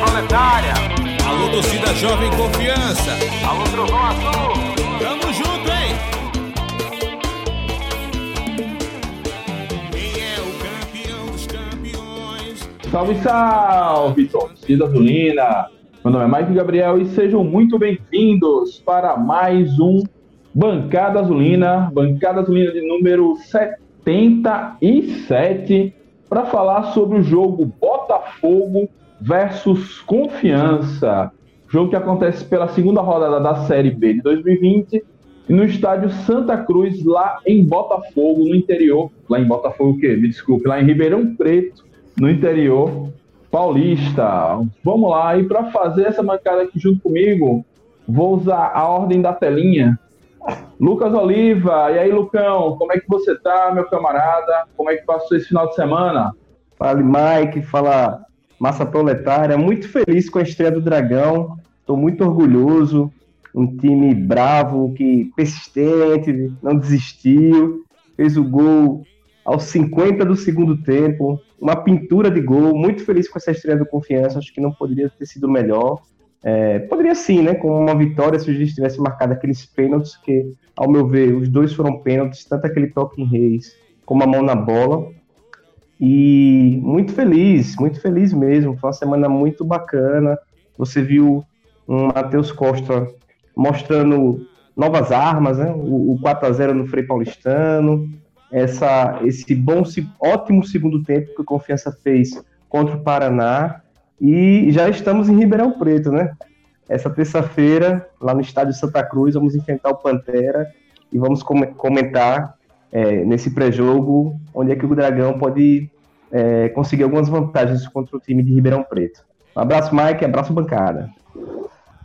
proletária. Alô, torcida jovem confiança. Alô, trovão azul. Tamo junto, hein? Quem é o campeão dos campeões? Salve, salve, torcida azulina! Meu nome é Mike Gabriel e sejam muito bem-vindos para mais um Bancada Azulina, Bancada Azulina de número 77, para falar sobre o jogo Botafogo versus Confiança. Jogo que acontece pela segunda rodada da Série B de 2020 no estádio Santa Cruz, lá em Botafogo, no interior. Lá em Botafogo, o quê? Me desculpe, lá em Ribeirão Preto, no interior paulista. Vamos lá, e para fazer essa bancada aqui junto comigo, vou usar a ordem da telinha. Lucas Oliva, e aí, Lucão, como é que você tá, meu camarada? Como é que passou esse final de semana? Fala, Mike, fala Massa Proletária. Muito feliz com a estreia do Dragão, estou muito orgulhoso. Um time bravo, que persistente, não desistiu, fez o gol aos 50 do segundo tempo, uma pintura de gol, muito feliz com essa estreia do Confiança, acho que não poderia ter sido melhor. É, poderia sim, né, com uma vitória se o juiz tivesse marcado aqueles pênaltis, que, ao meu ver, os dois foram pênaltis, tanto aquele toque em Reis como a mão na bola. E muito feliz, muito feliz mesmo, foi uma semana muito bacana. Você viu um Matheus Costa mostrando novas armas, né? o, o 4 a 0 no Frei Paulistano, essa, esse bom, ótimo segundo tempo que o Confiança fez contra o Paraná. E já estamos em Ribeirão Preto, né? Essa terça-feira, lá no estádio Santa Cruz, vamos enfrentar o Pantera e vamos comentar é, nesse pré-jogo onde é que o Dragão pode é, conseguir algumas vantagens contra o time de Ribeirão Preto. Um abraço, Mike, abraço, bancada.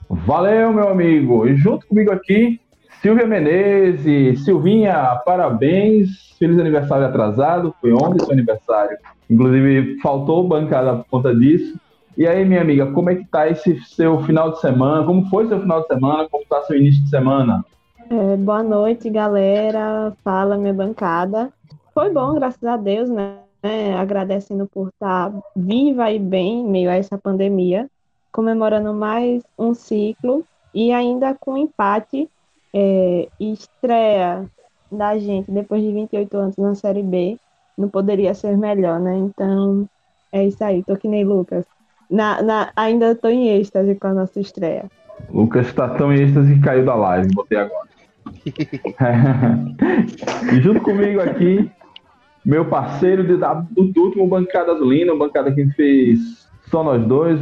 Valeu, meu amigo. E junto comigo aqui, Silvia Menezes. Silvinha, parabéns. Feliz aniversário atrasado. Foi ontem seu aniversário. Inclusive, faltou bancada por conta disso. E aí, minha amiga, como é que tá esse seu final de semana? Como foi seu final de semana? Como tá seu início de semana? É, boa noite, galera. Fala, minha bancada. Foi bom, graças a Deus, né? É, agradecendo por estar viva e bem em meio a essa pandemia, comemorando mais um ciclo e ainda com empate é, estreia da gente depois de 28 anos na Série B não poderia ser melhor, né? Então, é isso aí, tô que nem Lucas. Na, na, ainda tô em êxtase com a nossa estreia. Lucas tá tão em êxtase que caiu da live, botei agora. e junto comigo aqui, meu parceiro de, da, do, do último Bancada Azulina, bancada que fez só nós dois,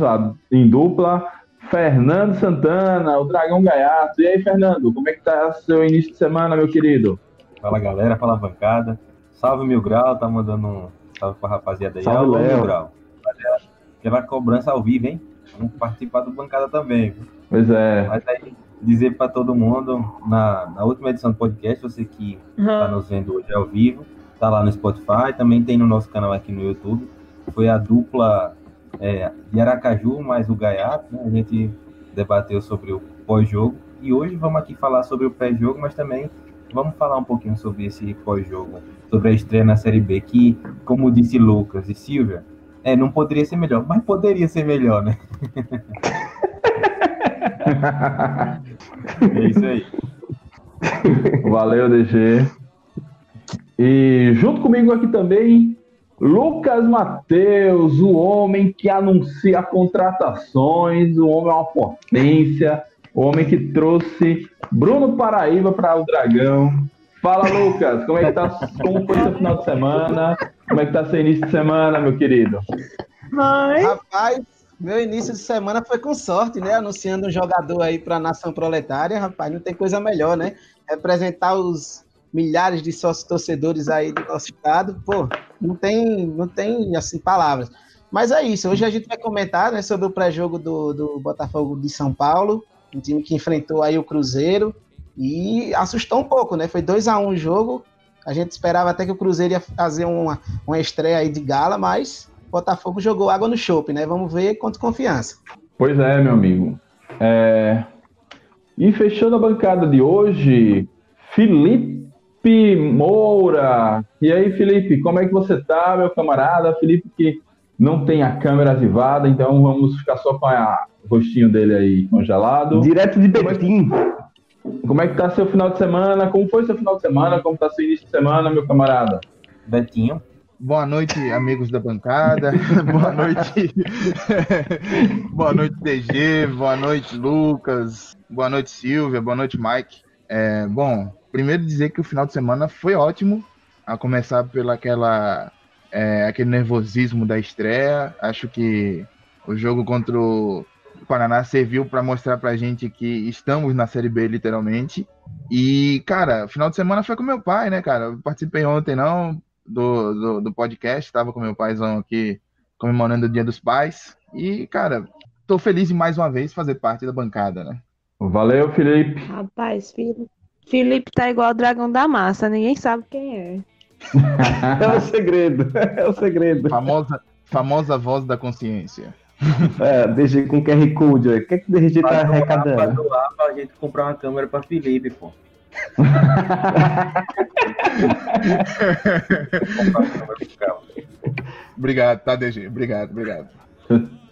em dupla, Fernando Santana, o Dragão Gaiato. E aí, Fernando, como é que tá seu início de semana, meu querido? Fala, galera, fala bancada. Salve Mil Grau, tá mandando um salve pra rapaziada aí. Salve, Alô, Mil Grau. Levar cobrança ao vivo, hein? Vamos participar do bancada também. Viu? Pois é. Mas aí, dizer para todo mundo, na, na última edição do podcast, você que uhum. tá nos vendo hoje ao vivo, tá lá no Spotify, também tem no nosso canal aqui no YouTube. Foi a dupla é, de Aracaju mais o Gaiato, né? A gente debateu sobre o pós-jogo. E hoje vamos aqui falar sobre o pré-jogo, mas também vamos falar um pouquinho sobre esse pós-jogo, sobre a estreia na Série B, que, como disse Lucas e Silvia, é, não poderia ser melhor, mas poderia ser melhor, né? é isso aí. Valeu, DG. E junto comigo aqui também, Lucas Mateus, o homem que anuncia contratações, o homem é uma potência, o homem que trouxe Bruno Paraíba para o Dragão. Fala, Lucas, como é que tá? Como foi seu final de semana? Como é que tá seu início de semana, meu querido? Rapaz, meu início de semana foi com sorte, né? Anunciando um jogador aí para a nação proletária, rapaz, não tem coisa melhor, né? Representar os milhares de sócios torcedores aí do nosso estado, pô, não tem, não tem assim palavras. Mas é isso, hoje a gente vai comentar né, sobre o pré-jogo do, do Botafogo de São Paulo, um time que enfrentou aí o Cruzeiro e assustou um pouco, né? Foi 2 a 1 um o jogo. A gente esperava até que o Cruzeiro ia fazer uma, uma estreia aí de gala, mas Botafogo jogou água no chope, né? Vamos ver quanto confiança. Pois é, meu amigo. É... E fechando a bancada de hoje, Felipe Moura. E aí, Felipe, como é que você tá, meu camarada? Felipe que não tem a câmera ativada, então vamos ficar só com a, o rostinho dele aí congelado. Direto de Betim. Como é que tá seu final de semana? Como foi seu final de semana? Como tá seu início de semana, meu camarada? Betinho. Boa noite, amigos da bancada. boa noite. boa noite, DG. Boa noite, Lucas. Boa noite, Silvia. Boa noite, Mike. É, bom, primeiro dizer que o final de semana foi ótimo, a começar pelo aquela, é, aquele nervosismo da estreia. Acho que o jogo contra o Paraná serviu para mostrar para a gente que estamos na Série B, literalmente. E, cara, final de semana foi com meu pai, né, cara? Eu participei ontem, não, do, do, do podcast, estava com meu paizão aqui comemorando o Dia dos Pais. E, cara, tô feliz em mais uma vez fazer parte da bancada, né? Valeu, Felipe. Rapaz, Felipe, Felipe tá igual o dragão da massa, ninguém sabe quem é. é o segredo, é o segredo. Famosa, famosa voz da consciência. É, DG com QR Code, o que, é que o DG tá arrecadando? Pra doar pra gente comprar uma câmera pra Felipe, pô. obrigado, tá, DG? Obrigado, obrigado.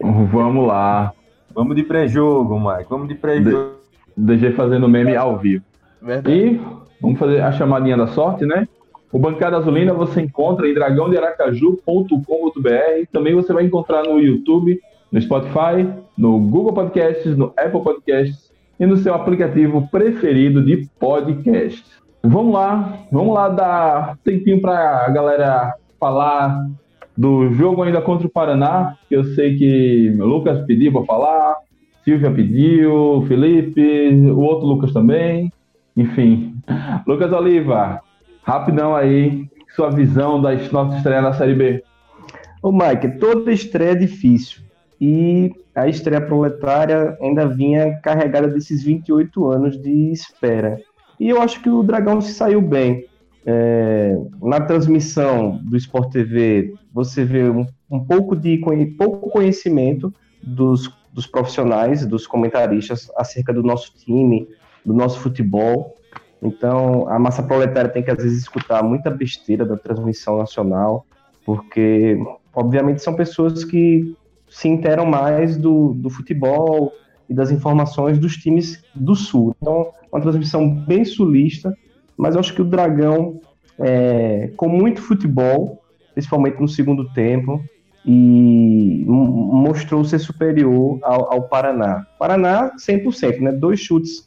Vamos lá. Vamos de pré-jogo, Mike. Vamos de pré-jogo. DG fazendo meme ao vivo. Verdade. E vamos fazer a chamadinha da sorte, né? O Bancada Azulina você encontra em dragãodearacaju.com.br. Também você vai encontrar no YouTube, no Spotify, no Google Podcasts, no Apple Podcasts e no seu aplicativo preferido de podcast. Vamos lá, vamos lá dar tempinho para a galera falar do jogo ainda contra o Paraná, que eu sei que Lucas pediu para falar, Silvia pediu, Felipe, o outro Lucas também, enfim. Lucas Oliva, rapidão aí, sua visão da nossa estreia na Série B. Ô Mike, toda estreia é difícil. E a estreia proletária ainda vinha carregada desses 28 anos de espera. E eu acho que o Dragão se saiu bem. É, na transmissão do Sport TV, você vê um, um pouco de pouco conhecimento dos, dos profissionais, dos comentaristas acerca do nosso time, do nosso futebol. Então, a massa proletária tem que, às vezes, escutar muita besteira da transmissão nacional, porque, obviamente, são pessoas que se interam mais do, do futebol e das informações dos times do Sul. Então, uma transmissão bem sulista, mas eu acho que o Dragão, é, com muito futebol, principalmente no segundo tempo, e mostrou ser superior ao, ao Paraná. Paraná, 100%, né? Dois chutes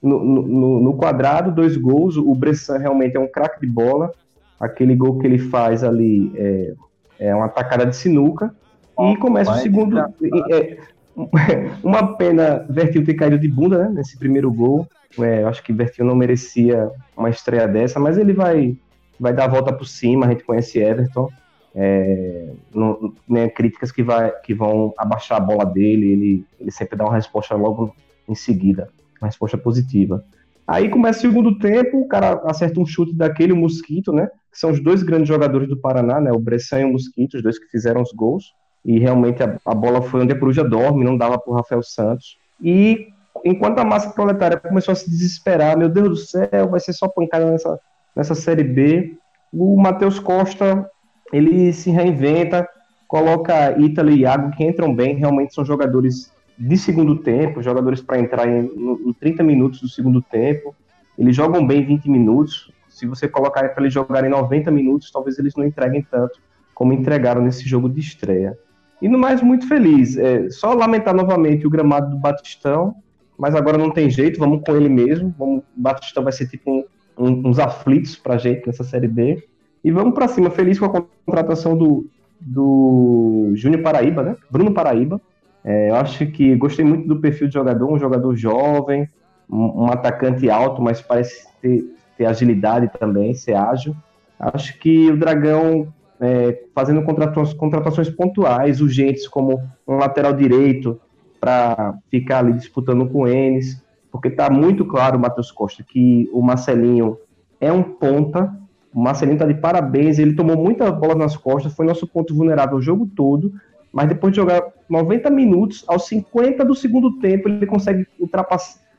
no, no, no, quadrado, dois gols. O Bressan realmente é um craque de bola. Aquele gol que ele faz ali é, é uma tacada de sinuca. E começa o segundo. É, uma pena Vertil ter caído de bunda né, nesse primeiro gol. É, eu acho que Vertil não merecia uma estreia dessa, mas ele vai, vai dar a volta por cima. A gente conhece Everton. É, não, né, críticas que, vai, que vão abaixar a bola dele. Ele, ele sempre dá uma resposta logo em seguida uma resposta positiva. Aí começa o segundo tempo, o cara acerta um chute daquele, o Mosquito, né? Que são os dois grandes jogadores do Paraná, né? O Bressan e o Mosquito, os dois que fizeram os gols. E realmente a, a bola foi onde a Coruja dorme, não dava para o Rafael Santos. E enquanto a massa proletária começou a se desesperar, meu Deus do céu, vai ser só pancada nessa, nessa Série B, o Matheus Costa, ele se reinventa, coloca Ítalo e Iago, que entram bem, realmente são jogadores de segundo tempo, jogadores para entrar em, em 30 minutos do segundo tempo. Eles jogam bem 20 minutos. Se você colocar para eles jogarem 90 minutos, talvez eles não entreguem tanto como entregaram nesse jogo de estreia. E no mais, muito feliz. É, só lamentar novamente o gramado do Batistão, mas agora não tem jeito, vamos com ele mesmo. Vamos, o Batistão vai ser tipo um, um, uns aflitos para a gente nessa Série B. E vamos para cima, feliz com a contratação do, do Júnior Paraíba, né? Bruno Paraíba, é, eu acho que gostei muito do perfil de jogador, um jogador jovem, um, um atacante alto, mas parece ter, ter, agilidade também, ser ágil. Acho que o Dragão, é, fazendo contratações, contratações pontuais, urgentes, como um lateral direito, para ficar ali disputando com eles, porque está muito claro, Matheus Costa, que o Marcelinho é um ponta, o Marcelinho está de parabéns, ele tomou muita bola nas costas, foi nosso ponto vulnerável o jogo todo, mas depois de jogar 90 minutos, aos 50 do segundo tempo, ele consegue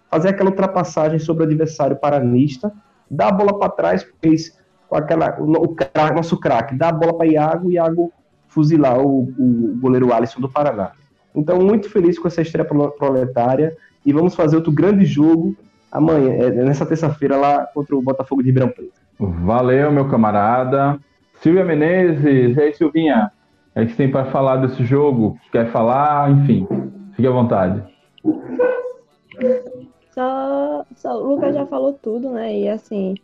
fazer aquela ultrapassagem sobre o adversário paranista, dá a bola para trás, fez, com aquela, o, o, o nosso craque, dar a bola para Iago e Iago fuzilar o, o goleiro Alisson do Paraná. Então, muito feliz com essa estreia proletária e vamos fazer outro grande jogo amanhã, é, nessa terça-feira lá contra o Botafogo de Ribeirão Preto. Valeu, meu camarada. Silvia Menezes, e aí, Silvinha? O é que tem para falar desse jogo? Quer falar? Enfim, fique à vontade. Só, só, o Lucas já falou tudo, né? E assim,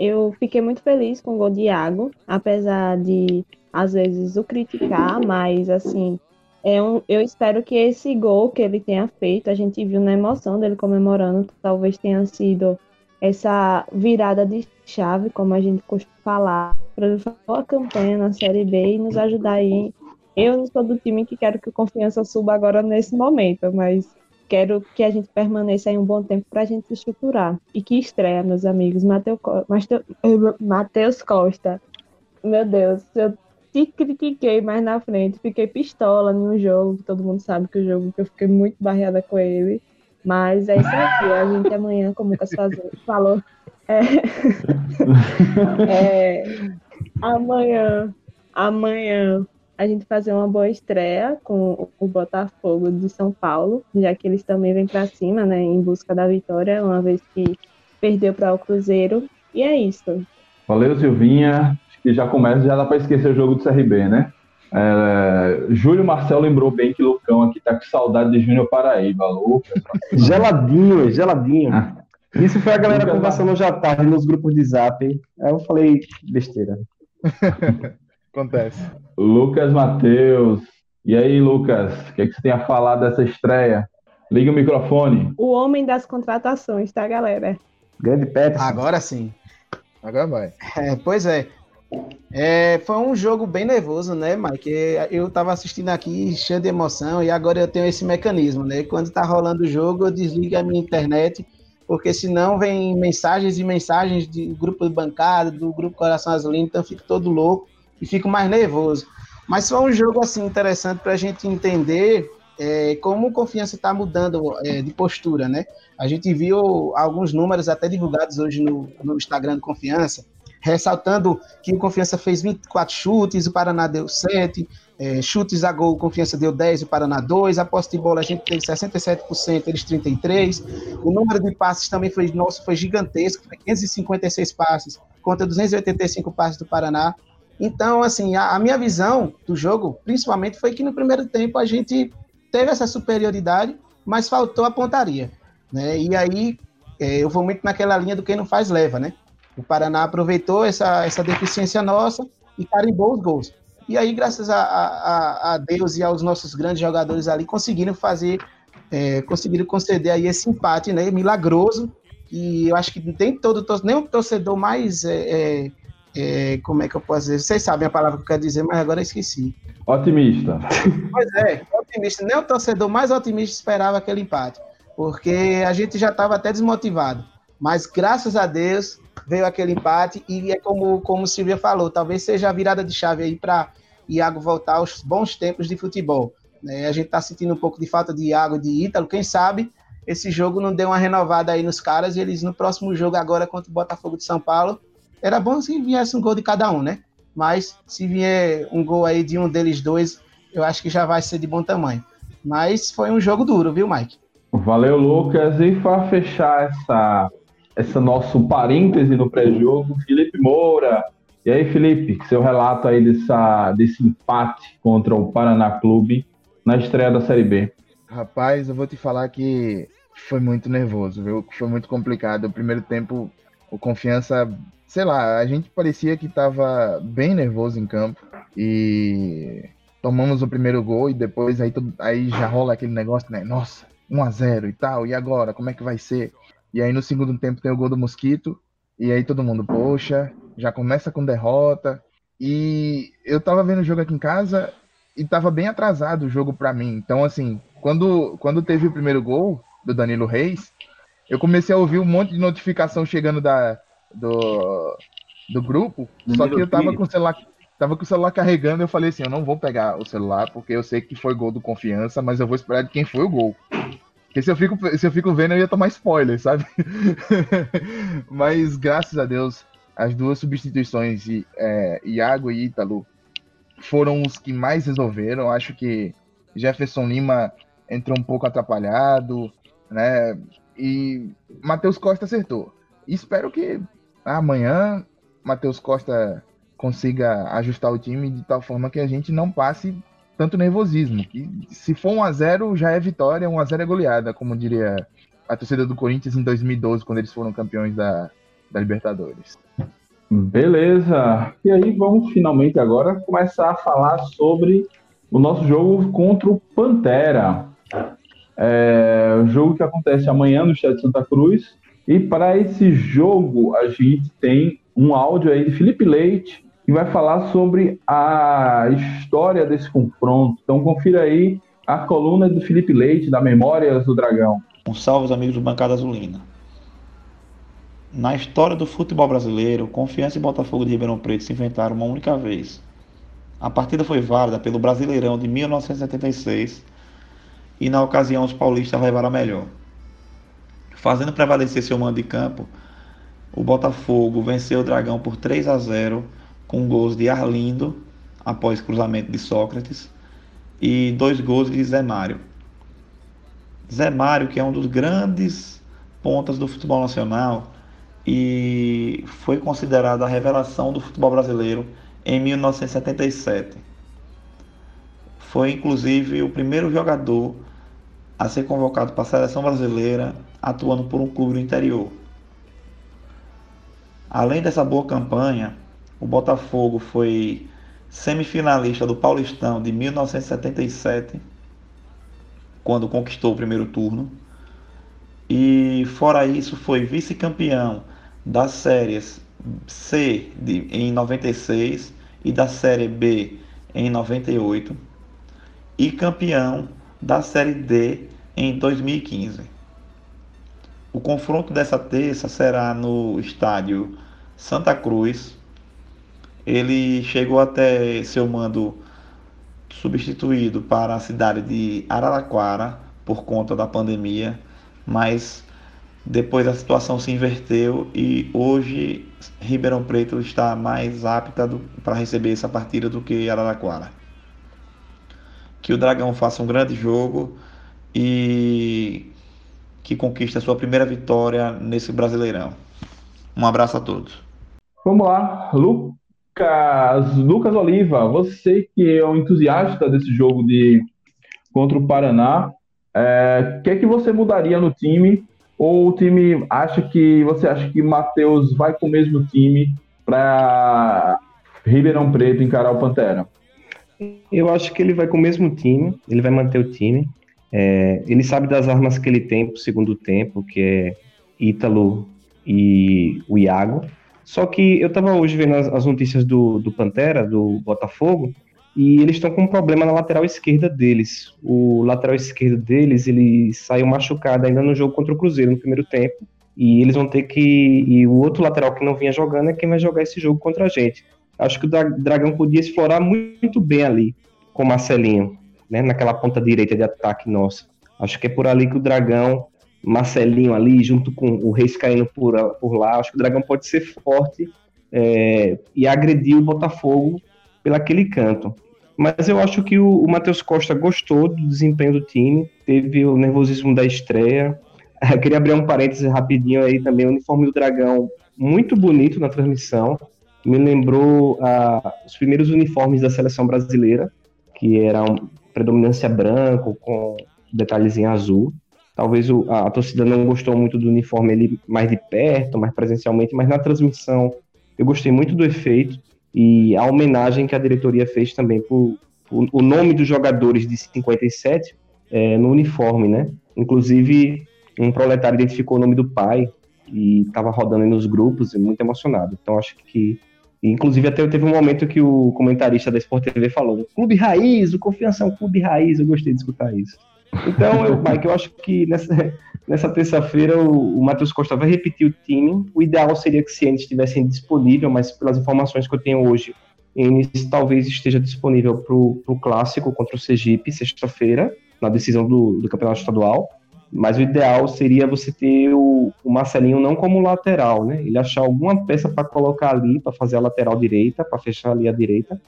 eu fiquei muito feliz com o gol de Iago, apesar de às vezes o criticar, mas assim, é um, eu espero que esse gol que ele tenha feito, a gente viu na emoção dele comemorando, talvez tenha sido essa virada de chave, como a gente costuma falar, para ele fazer uma campanha na Série B e nos ajudar aí. Eu não sou do time que quero que o Confiança suba agora nesse momento, mas quero que a gente permaneça aí um bom tempo para a gente se estruturar. E que estreia, meus amigos. Matheus Costa. Meu Deus, eu te critiquei mais na frente, fiquei pistola no jogo, todo mundo sabe que o jogo que eu fiquei muito barreada com ele. Mas é isso aqui, a gente amanhã, como o Lucas falou, é, é, amanhã, amanhã a gente fazer uma boa estreia com o Botafogo de São Paulo, já que eles também vêm para cima, né, em busca da vitória, uma vez que perdeu para o Cruzeiro. E é isso. Valeu, Silvinha. Acho que já começa, já dá para esquecer o jogo do CRB, né? É, Júlio Marcel lembrou bem que Lucão aqui tá com saudade de Júnior Paraíba. Lucas. geladinho, geladinho. Ah. Isso foi a galera conversando já tarde nos grupos de zap. Aí eu falei besteira. Acontece. Lucas Matheus. E aí, Lucas, o que, é que você tem a falar dessa estreia? Liga o microfone. O homem das contratações, tá, galera? Grande Peterson. Agora sim. Agora vai. É, pois é. É, foi um jogo bem nervoso, né, Mike? Eu tava assistindo aqui cheio de emoção e agora eu tenho esse mecanismo, né? Quando tá rolando o jogo, eu desligo a minha internet, porque senão vem mensagens e mensagens do grupo de bancada, do grupo Coração Azulino, então eu fico todo louco e fico mais nervoso. Mas foi um jogo assim interessante para a gente entender é, como o Confiança está mudando é, de postura, né? A gente viu alguns números até divulgados hoje no, no Instagram do Confiança, ressaltando que o Confiança fez 24 chutes, o Paraná deu 7, é, chutes a gol, o Confiança deu 10, o Paraná 2, a posse de bola a gente teve 67%, eles 33%, o número de passes também foi, nosso, foi gigantesco, foi 556 passes, contra 285 passes do Paraná, então, assim, a, a minha visão do jogo, principalmente, foi que no primeiro tempo a gente teve essa superioridade, mas faltou a pontaria, né, e aí é, eu vou muito naquela linha do quem não faz leva, né, o Paraná aproveitou essa, essa deficiência nossa e carimbou os gols. E aí, graças a, a, a Deus e aos nossos grandes jogadores ali, conseguiram fazer, é, conseguiram conceder aí esse empate, né? Milagroso. E eu acho que nem todo nem o torcedor mais é, é, como é que eu posso dizer? Vocês sabem a palavra que eu quero dizer, mas agora eu esqueci. Otimista. Pois é, otimista. Nem o torcedor mais otimista esperava aquele empate, porque a gente já estava até desmotivado. Mas graças a Deus, veio aquele empate e é como, como o Silvia falou, talvez seja a virada de chave aí para Iago voltar aos bons tempos de futebol. É, a gente está sentindo um pouco de falta de Iago e de Ítalo, quem sabe esse jogo não deu uma renovada aí nos caras e eles no próximo jogo agora contra o Botafogo de São Paulo, era bom se viesse um gol de cada um, né? Mas se vier um gol aí de um deles dois, eu acho que já vai ser de bom tamanho. Mas foi um jogo duro, viu, Mike? Valeu, Lucas. E para fechar essa esse nosso parêntese no pré-jogo, Felipe Moura. E aí, Felipe, seu relato aí dessa, desse empate contra o Paraná Clube na estreia da Série B. Rapaz, eu vou te falar que foi muito nervoso, viu? Foi muito complicado. O primeiro tempo, o confiança, sei lá, a gente parecia que estava bem nervoso em campo e tomamos o primeiro gol e depois aí, aí já rola aquele negócio, né? Nossa, 1 a 0 e tal, e agora? Como é que vai ser? E aí no segundo tempo tem o gol do Mosquito. E aí todo mundo, poxa, já começa com derrota. E eu tava vendo o jogo aqui em casa e tava bem atrasado o jogo para mim. Então, assim, quando, quando teve o primeiro gol do Danilo Reis, eu comecei a ouvir um monte de notificação chegando da, do, do grupo. Danilo só que eu tava com o celular. Tava com o celular carregando, eu falei assim, eu não vou pegar o celular, porque eu sei que foi gol do confiança, mas eu vou esperar de quem foi o gol. Porque se eu fico, se eu fico vendo, eu ia tomar spoiler, sabe? Mas graças a Deus as duas substituições, é, Iago e Ítalo, foram os que mais resolveram. Acho que Jefferson Lima entrou um pouco atrapalhado, né? E Matheus Costa acertou. espero que amanhã Matheus Costa consiga ajustar o time de tal forma que a gente não passe tanto nervosismo. Que se for 1 a 0 já é vitória, 1 a 0 é goleada, como diria a torcida do Corinthians em 2012, quando eles foram campeões da, da Libertadores. Beleza. E aí vamos finalmente agora começar a falar sobre o nosso jogo contra o Pantera. É um jogo que acontece amanhã no Estádio Santa Cruz. E para esse jogo a gente tem um áudio aí de Felipe Leite que vai falar sobre a história desse confronto. Então confira aí a coluna do Felipe Leite da Memórias do Dragão. Um salve aos amigos do Bancada Azulina. Na história do futebol brasileiro, Confiança e Botafogo de Ribeirão Preto se enfrentaram uma única vez. A partida foi válida pelo Brasileirão de 1976 e na ocasião os paulistas levaram a melhor. Fazendo prevalecer seu mando de campo, o Botafogo venceu o Dragão por 3 a 0 com gols de Arlindo após cruzamento de Sócrates e dois gols de Zé Mário. Zé Mário, que é um dos grandes pontas do futebol nacional, e foi considerada a revelação do futebol brasileiro em 1977. Foi inclusive o primeiro jogador a ser convocado para a seleção brasileira atuando por um clube do interior. Além dessa boa campanha, o Botafogo foi semifinalista do Paulistão de 1977, quando conquistou o primeiro turno. E fora isso, foi vice-campeão das séries C de, em 96 e da série B em 98 e campeão da série D em 2015. O confronto dessa terça será no estádio Santa Cruz. Ele chegou até seu mando substituído para a cidade de Araraquara por conta da pandemia, mas depois a situação se inverteu e hoje Ribeirão Preto está mais apta para receber essa partida do que Araraquara. Que o Dragão faça um grande jogo e que conquiste a sua primeira vitória nesse Brasileirão. Um abraço a todos. Vamos lá, Lucas, Lucas Oliva, você que é um entusiasta desse jogo de contra o Paraná, é, o que é que você mudaria no time ou o time acha que você acha que Matheus vai com o mesmo time para Ribeirão Preto encarar o Pantera? Eu acho que ele vai com o mesmo time, ele vai manter o time. É, ele sabe das armas que ele tem para o segundo tempo, que é Ítalo e o Iago. Só que eu estava hoje vendo as, as notícias do, do Pantera, do Botafogo, e eles estão com um problema na lateral esquerda deles. O lateral esquerdo deles, ele saiu machucado ainda no jogo contra o Cruzeiro no primeiro tempo, e eles vão ter que e o outro lateral que não vinha jogando é quem vai jogar esse jogo contra a gente. Acho que o Dragão podia explorar muito bem ali com o Marcelinho, né, naquela ponta direita de ataque nossa. Acho que é por ali que o Dragão, Marcelinho ali, junto com o Reis caindo por, por lá, acho que o Dragão pode ser forte é, e agredir o Botafogo pelaquele canto. Mas eu acho que o, o Matheus Costa gostou do desempenho do time, teve o nervosismo da estreia. Eu queria abrir um parêntese rapidinho aí também, o uniforme do Dragão, muito bonito na transmissão. Me lembrou ah, os primeiros uniformes da seleção brasileira, que eram predominância branco, com detalhes em azul. Talvez o, a, a, torcida não gostou muito do uniforme ali mais de perto, mais presencialmente, mas na transmissão eu gostei muito do efeito e a homenagem que a diretoria fez também por, por o nome dos jogadores de 57 é, no uniforme, né? Inclusive, um proletário identificou o nome do pai e estava rodando nos grupos, muito emocionado. Então, acho que. Inclusive, até teve um momento que o comentarista da Sport TV falou: Clube Raiz, o Confiança é um clube raiz. Eu gostei de escutar isso. Então, eu, Mike, eu acho que nessa, nessa terça-feira o, o Matheus Costa vai repetir o time. O ideal seria que Cientes estivessem disponível, mas pelas informações que eu tenho hoje, Enes talvez esteja disponível para o clássico contra o Sergipe, sexta-feira, na decisão do, do campeonato estadual. Mas o ideal seria você ter o, o Marcelinho não como lateral, né? Ele achar alguma peça para colocar ali, para fazer a lateral direita, para fechar ali a direita,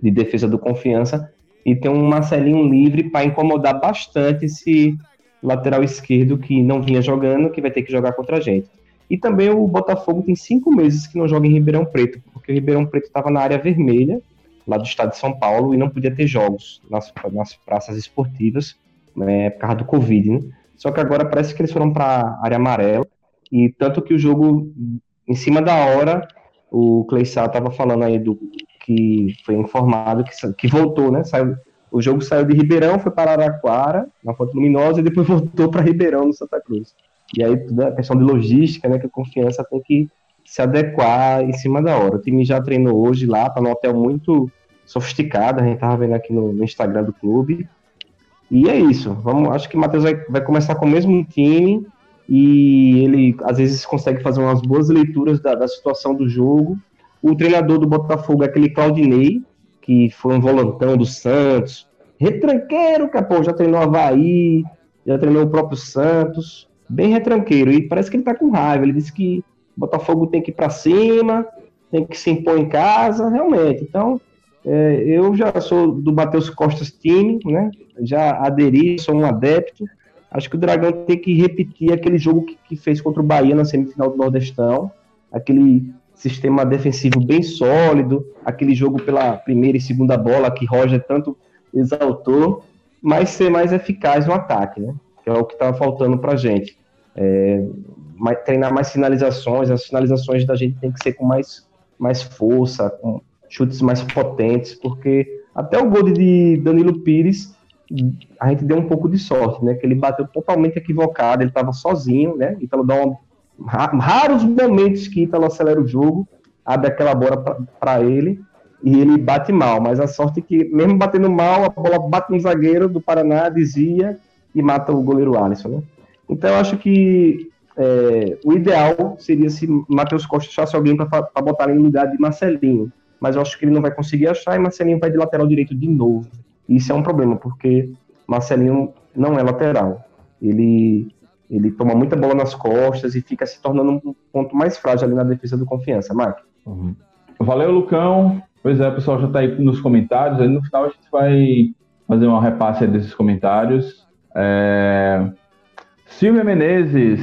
de defesa do confiança, e ter um Marcelinho livre para incomodar bastante esse lateral esquerdo que não vinha jogando, que vai ter que jogar contra a gente. E também o Botafogo tem cinco meses que não joga em Ribeirão Preto, porque o Ribeirão Preto estava na área vermelha, lá do estado de São Paulo, e não podia ter jogos nas, nas praças esportivas, né, por causa do Covid, né? Só que agora parece que eles foram para a área amarela. E tanto que o jogo, em cima da hora, o Cleissal estava falando aí do que foi informado que, que voltou, né? Saiu, o jogo saiu de Ribeirão, foi para Araraquara, na Fonte Luminosa, e depois voltou para Ribeirão, no Santa Cruz. E aí toda a questão de logística, né? Que a confiança tem que se adequar em cima da hora. O time já treinou hoje lá, tá num hotel muito sofisticado, a gente tava vendo aqui no, no Instagram do clube. E é isso. Vamos, acho que o Matheus vai, vai começar com o mesmo time e ele às vezes consegue fazer umas boas leituras da, da situação do jogo. O treinador do Botafogo é aquele Claudinei, que foi um volantão do Santos, retranqueiro, capô, já treinou Havaí, já treinou o próprio Santos, bem retranqueiro. E parece que ele tá com raiva. Ele disse que o Botafogo tem que ir para cima, tem que se impor em casa, realmente. Então, é, eu já sou do Matheus Costas time, né? Já aderi, sou um adepto. Acho que o Dragão tem que repetir aquele jogo que, que fez contra o Bahia na semifinal do Nordestão, aquele sistema defensivo bem sólido, aquele jogo pela primeira e segunda bola que Roger tanto exaltou, mas ser mais eficaz no ataque, né? Que é o que estava faltando para gente. É, mais, treinar mais finalizações, as finalizações da gente tem que ser com mais, mais força, com chutes mais potentes, porque até o gol de Danilo Pires a gente deu um pouco de sorte, né? Que ele bateu totalmente equivocado, ele estava sozinho, né? Então dá um, raros momentos que Ítalo acelera o jogo, abre aquela bola para ele e ele bate mal, mas a sorte é que mesmo batendo mal, a bola bate no zagueiro do Paraná, desvia e mata o goleiro Alisson, né? Então eu acho que é, o ideal seria se Matheus Costa achasse alguém para botar em lugar de Marcelinho, mas eu acho que ele não vai conseguir achar e Marcelinho vai de lateral direito de novo. Isso é um problema, porque Marcelinho não é lateral. Ele, ele toma muita bola nas costas e fica se tornando um ponto mais frágil ali na defesa do confiança, Mark. Uhum. Valeu, Lucão. Pois é, o pessoal já está aí nos comentários. Aí no final a gente vai fazer uma repasse desses comentários. É... Silvia Menezes.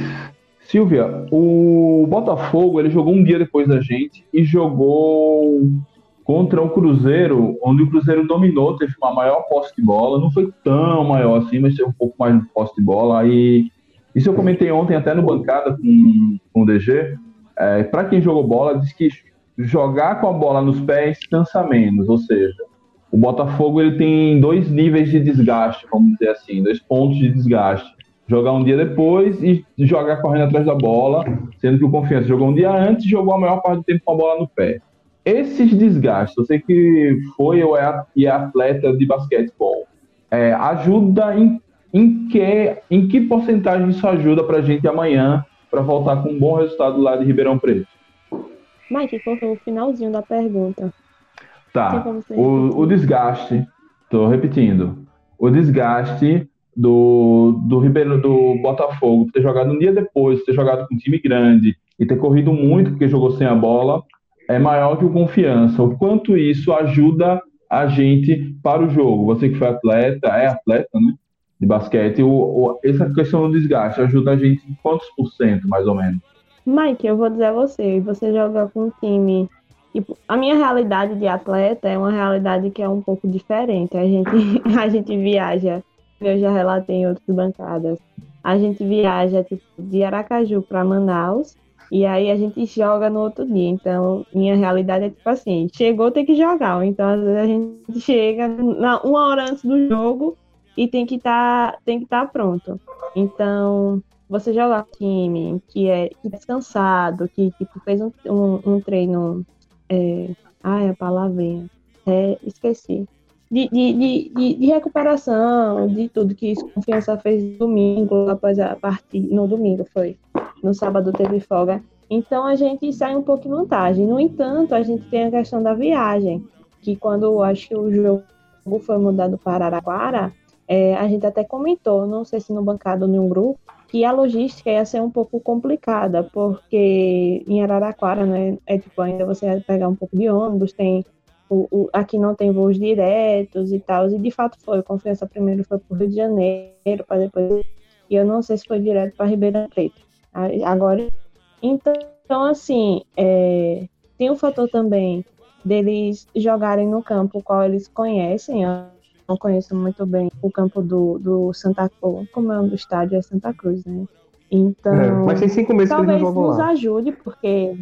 Silvia, o Botafogo ele jogou um dia depois da gente e jogou contra o Cruzeiro, onde o Cruzeiro dominou, teve uma maior posse de bola, não foi tão maior assim, mas teve um pouco mais de posse de bola. E isso eu comentei ontem até no bancada com, com o DG. É, Para quem jogou bola, diz que jogar com a bola nos pés cansa menos, ou seja, o Botafogo ele tem dois níveis de desgaste, vamos dizer assim, dois pontos de desgaste. Jogar um dia depois e jogar correndo atrás da bola, sendo que o Confiança jogou um dia antes e jogou a maior parte do tempo com a bola no pé esses desgastes, você que foi ou é, e é atleta de basquetebol, é, ajuda em, em, que, em que porcentagem isso ajuda para a gente amanhã para voltar com um bom resultado lá de Ribeirão Preto? Mike, faltou o finalzinho da pergunta. Tá. O, o desgaste, estou repetindo, o desgaste do, do Ribeirão do Botafogo ter jogado um dia depois, ter jogado com um time grande e ter corrido muito porque jogou sem a bola, é maior que o confiança. O quanto isso ajuda a gente para o jogo. Você que foi atleta, é atleta, né? De basquete, o, o, essa questão do desgaste ajuda a gente em quantos por cento, mais ou menos? Mike, eu vou dizer a você, você joga com um time. Tipo, a minha realidade de atleta é uma realidade que é um pouco diferente. A gente, a gente viaja, eu já relatei em outras bancadas. A gente viaja tipo, de Aracaju para Manaus e aí a gente joga no outro dia. Então, minha realidade é tipo assim, chegou, tem que jogar. Então, às vezes a gente chega na, uma hora antes do jogo e tem que tá, estar tá pronto. Então, você joga time que é, que é descansado, que tipo, fez um, um, um treino. É, ai, a palavrinha. É, esqueci. De, de, de, de, recuperação, de tudo que Confiança fez domingo, após a partida. No domingo foi no sábado teve folga. Então a gente sai um pouco em vantagem. No entanto, a gente tem a questão da viagem, que quando acho que o jogo foi mudado para Araraquara, é, a gente até comentou, não sei se no bancado ou em um grupo, que a logística ia ser um pouco complicada, porque em Araraquara, né, é tipo, ainda você vai pegar um pouco de ônibus, tem o, o, aqui não tem voos diretos e tal, e de fato foi, Confiança primeiro foi para o Rio de Janeiro, para depois, e eu não sei se foi direto para Ribeirão Preto, agora, então, então assim, é, tem o fator também deles jogarem no campo qual eles conhecem, não conheço muito bem o campo do, do Santa Cruz, como é o estádio é Santa Cruz, né? Então, é, mas tem cinco meses talvez que eles nos lá. ajude, porque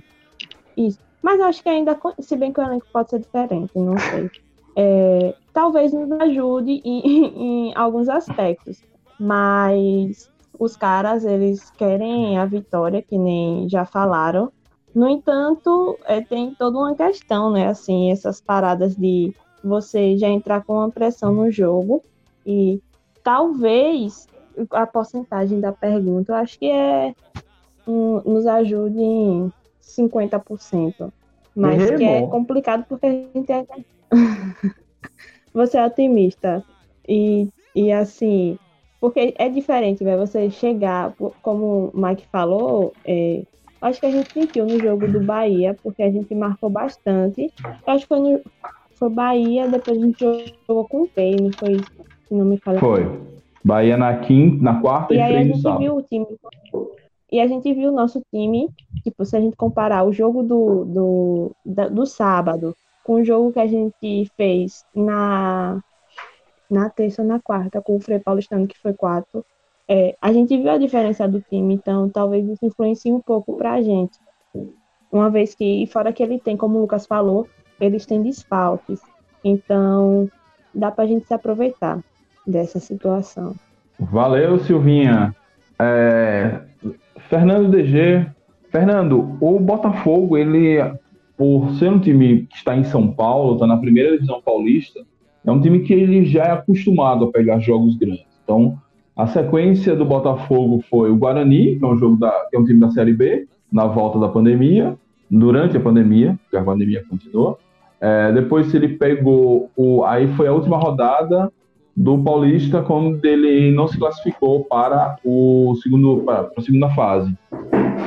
isso. Mas acho que ainda, se bem que o elenco pode ser diferente, não sei. É, talvez nos ajude em, em, em alguns aspectos, mas os caras eles querem a vitória, que nem já falaram. No entanto, é, tem toda uma questão, né? Assim, essas paradas de você já entrar com uma pressão no jogo e talvez a porcentagem da pergunta, eu acho que é um, nos ajude em 50%. Mas que é complicado porque a gente é. você é otimista. E, e assim, porque é diferente, vai você chegar, como o Mike falou, é, acho que a gente sentiu no jogo do Bahia, porque a gente marcou bastante. Acho que foi no, foi Bahia, depois a gente jogou com o Pei, não foi isso? Se não me fala. Foi. Bahia na quinta, na quarta e, e aí a gente viu o time. E a gente viu o nosso time, tipo, se a gente comparar o jogo do, do, da, do sábado com o jogo que a gente fez na, na terça ou na quarta com o Frei Paulistano, que foi quatro, é, a gente viu a diferença do time, então talvez isso influencie um pouco pra gente. Uma vez que, fora que ele tem, como o Lucas falou, eles têm desfalques. Então, dá para a gente se aproveitar dessa situação. Valeu, Silvinha. É... Fernando DG. Fernando, o Botafogo, ele, por ser um time que está em São Paulo, está na primeira divisão paulista, é um time que ele já é acostumado a pegar jogos grandes. Então, a sequência do Botafogo foi o Guarani, que é um jogo da, que é um time da Série B, na volta da pandemia, durante a pandemia, porque a pandemia continua. É, depois ele pegou o. Aí foi a última rodada do Paulista, quando ele não se classificou para o segundo para a segunda fase.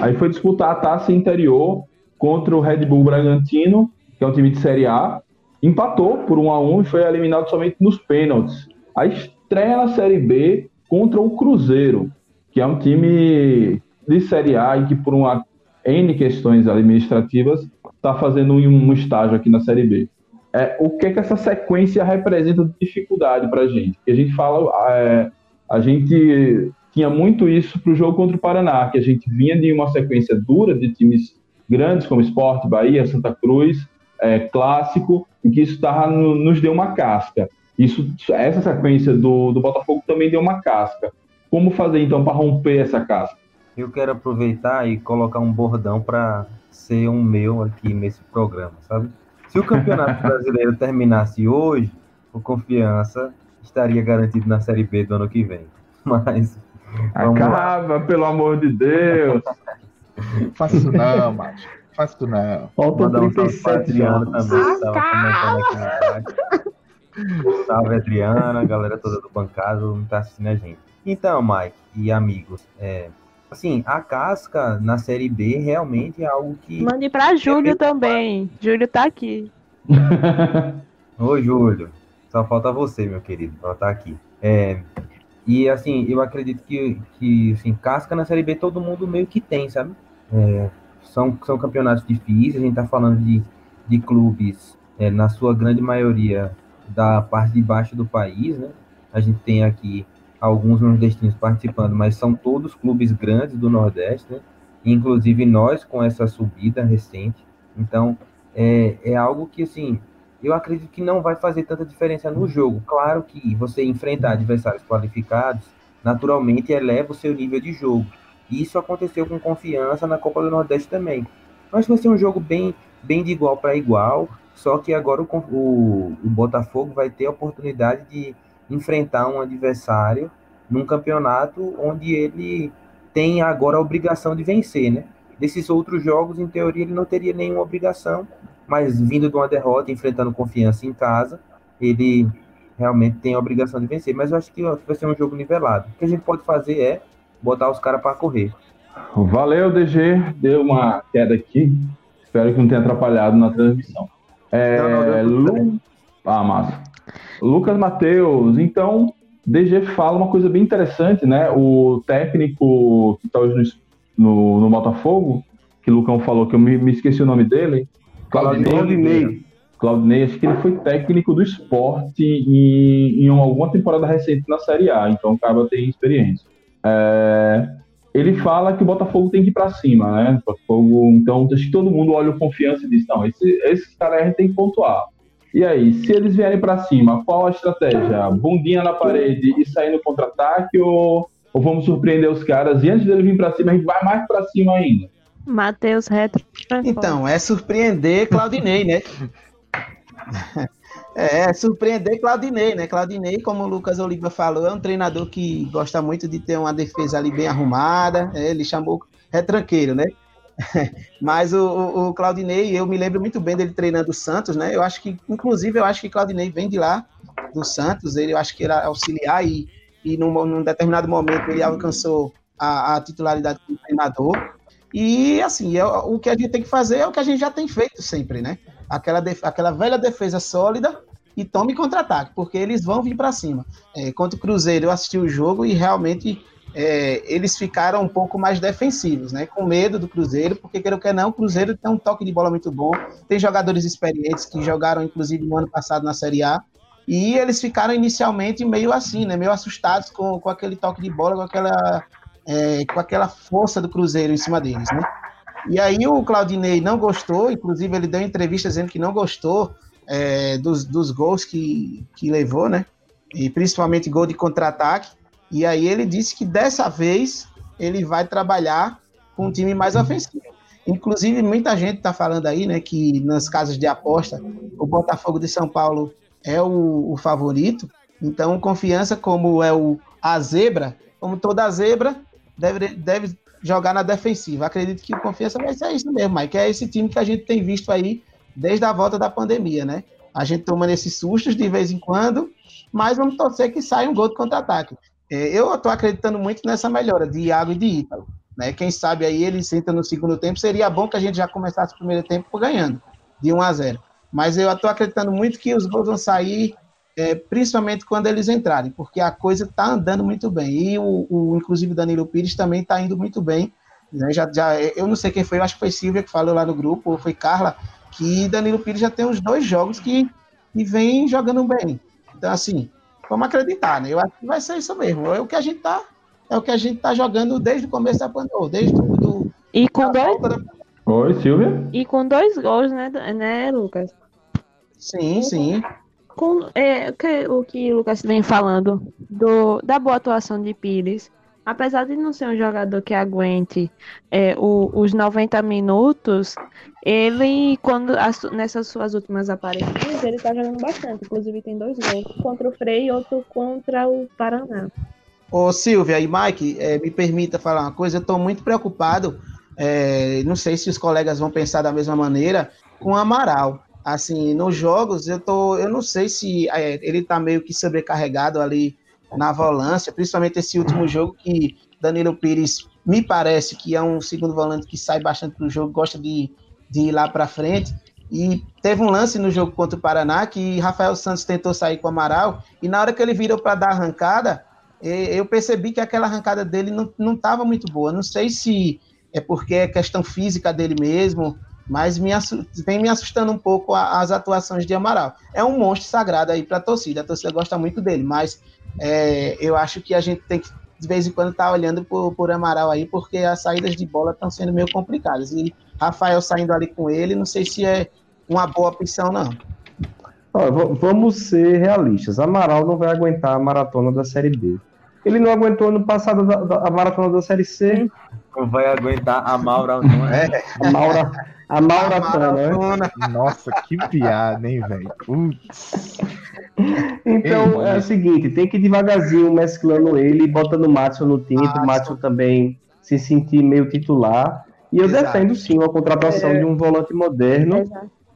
Aí foi disputar a taça interior contra o Red Bull Bragantino, que é um time de Série A, empatou por 1 a 1 e foi eliminado somente nos pênaltis. A estreia na Série B contra o Cruzeiro, que é um time de Série A e que por uma N questões administrativas está fazendo um estágio aqui na Série B. É, o que, que essa sequência representa de dificuldade para a gente? A gente fala, é, a gente tinha muito isso para o jogo contra o Paraná, que a gente vinha de uma sequência dura de times grandes como Esporte, Bahia, Santa Cruz, é, clássico, e que isso tava, nos deu uma casca. Isso, essa sequência do, do Botafogo também deu uma casca. Como fazer então para romper essa casca? Eu quero aproveitar e colocar um bordão para ser um meu aqui nesse programa, sabe? Se o Campeonato Brasileiro terminasse hoje, o Confiança estaria garantido na Série B do ano que vem. Mas. Acaba, lá. pelo amor de Deus! Faça isso não, macho. Faça isso não. Faltam 37 um Adriana também, aqui Salve, Adriana, a galera toda do bancado não tá assistindo a gente. Então, Mike e amigos, é, assim, a casca na Série B realmente é algo que. Mande para Júlio é também. Júlio tá aqui. Oi, Júlio. Só falta você, meu querido, pra estar tá aqui. É, e assim, eu acredito que, que assim, casca na Série B todo mundo meio que tem, sabe? É, são, são campeonatos difíceis, a gente tá falando de, de clubes, é, na sua grande maioria, da parte de baixo do país, né? A gente tem aqui alguns nordestinos participando, mas são todos clubes grandes do Nordeste, né? inclusive nós com essa subida recente. Então, é, é algo que, assim, eu acredito que não vai fazer tanta diferença no jogo. Claro que você enfrentar adversários qualificados, naturalmente eleva o seu nível de jogo. Isso aconteceu com confiança na Copa do Nordeste também. Mas vai ser um jogo bem, bem de igual para igual, só que agora o, o, o Botafogo vai ter a oportunidade de enfrentar um adversário num campeonato onde ele tem agora a obrigação de vencer, né? Desses outros jogos, em teoria, ele não teria nenhuma obrigação, mas vindo de uma derrota, enfrentando confiança em casa, ele realmente tem a obrigação de vencer. Mas eu acho que vai ser um jogo nivelado. O que a gente pode fazer é botar os caras para correr. Valeu, DG. Deu uma queda aqui. Espero que não tenha atrapalhado na transmissão. É, não, não, Lu... Ah, massa. Lucas Matheus, então, DG fala uma coisa bem interessante, né? O técnico que está hoje no, no, Botafogo, que o Lucão falou, que eu me, me esqueci o nome dele, Claudinei. Claudinei. Claudinei, acho que ele foi técnico do esporte em, em alguma temporada recente na Série A, então acaba ter experiência. É, ele fala que o Botafogo tem que ir para cima, né? Botafogo, então acho que todo mundo olha o confiança e diz: não, esse, esse cara tem que pontuar. E aí, se eles vierem para cima, qual a estratégia? Bundinha na parede e sair no contra-ataque ou, ou vamos surpreender os caras e antes dele vir para cima, a gente vai mais para cima ainda? Matheus Retro. Então, é surpreender Claudinei, né? É, surpreender Claudinei, né? Claudinei, como o Lucas Oliva falou, é um treinador que gosta muito de ter uma defesa ali bem arrumada. É, ele chamou retranqueiro, né? Mas o, o, Claudinei, eu me lembro muito bem dele treinando o Santos, né? Eu acho que, inclusive, eu acho que Claudinei vem de lá, do Santos. Ele, eu acho que era auxiliar e, e num, num determinado momento ele alcançou a, a titularidade como treinador. E, assim, é, o que a gente tem que fazer é o que a gente já tem feito sempre, né? Aquela, def, aquela velha defesa sólida e tome contra-ataque, porque eles vão vir para cima. É, contra o Cruzeiro, eu assisti o jogo e realmente é, eles ficaram um pouco mais defensivos, né? Com medo do Cruzeiro, porque queira que não, o Cruzeiro tem um toque de bola muito bom, tem jogadores experientes que jogaram, inclusive, no ano passado na Série A, e eles ficaram inicialmente meio assim, né? Meio assustados com, com aquele toque de bola, com aquela, é, com aquela força do Cruzeiro em cima deles, né? E aí o Claudinei não gostou, inclusive ele deu entrevista dizendo que não gostou é, dos, dos gols que, que levou, né? E principalmente gol de contra-ataque. E aí ele disse que dessa vez ele vai trabalhar com um time mais ofensivo. Inclusive, muita gente está falando aí, né, que nas casas de aposta, o Botafogo de São Paulo é o, o favorito. Então, confiança, como é o, a zebra, como toda zebra, deve, deve jogar na defensiva. Acredito que o confiança vai ser isso mesmo, Mike. É esse time que a gente tem visto aí desde a volta da pandemia, né? A gente toma nesses sustos de vez em quando, mas vamos torcer que saia um gol de contra-ataque. É, eu estou acreditando muito nessa melhora de Iago e de Ítalo. Né? Quem sabe aí eles entram no segundo tempo, seria bom que a gente já começasse o primeiro tempo ganhando, de 1 a 0. Mas eu estou acreditando muito que os gols vão sair, é, principalmente quando eles entrarem, porque a coisa está andando muito bem. E o, o inclusive Danilo Pires também está indo muito bem. Né? Já, já, eu não sei quem foi, eu acho que foi Silvia que falou lá no grupo, ou foi Carla, que Danilo Pires já tem uns dois jogos que, que vem jogando bem. Então, assim, Vamos acreditar, né? Eu acho que vai ser isso mesmo. É o que a gente tá, é o que a gente tá jogando desde o começo da pandemia, desde o do, e com dois da... Oi, Silvia. E com dois gols, né, né, Lucas? Sim, sim. Com, é, o, que, o que o Lucas vem falando do, da boa atuação de Pires, apesar de não ser um jogador que aguente é, o, os 90 minutos, ele, quando as, nessas suas últimas aparições, ele tá jogando bastante. Inclusive tem dois gols, contra o Frei e outro contra o Paraná. Ô Silvia e Mike, é, me permita falar uma coisa, eu estou muito preocupado, é, não sei se os colegas vão pensar da mesma maneira, com o Amaral. Assim, nos jogos, eu, tô, eu não sei se é, ele está meio que sobrecarregado ali na volância, principalmente esse último jogo que Danilo Pires me parece que é um segundo volante que sai bastante do jogo, gosta de, de ir lá para frente. E teve um lance no jogo contra o Paraná que Rafael Santos tentou sair com o Amaral e na hora que ele virou para dar arrancada, eu percebi que aquela arrancada dele não estava muito boa. Não sei se é porque é questão física dele mesmo, mas me vem me assustando um pouco as atuações de Amaral. É um monstro sagrado aí para a torcida, a torcida gosta muito dele, mas é, eu acho que a gente tem que, de vez em quando, tá olhando por, por Amaral aí, porque as saídas de bola estão sendo meio complicadas. E Rafael saindo ali com ele, não sei se é uma boa opção, não. vamos ser realistas. Amaral não vai aguentar a maratona da Série B. Ele não aguentou no passado da, da, a maratona da Série C. Não vai aguentar a Maura. É. A Maura. A maratona, né? Nossa, que piada, hein, velho? Então Ei, é o seguinte, tem que ir devagarzinho mesclando ele e botando o Márcio no time, o Márcio também se sentir meio titular. E eu Exato. defendo sim a contratação é. de um volante moderno.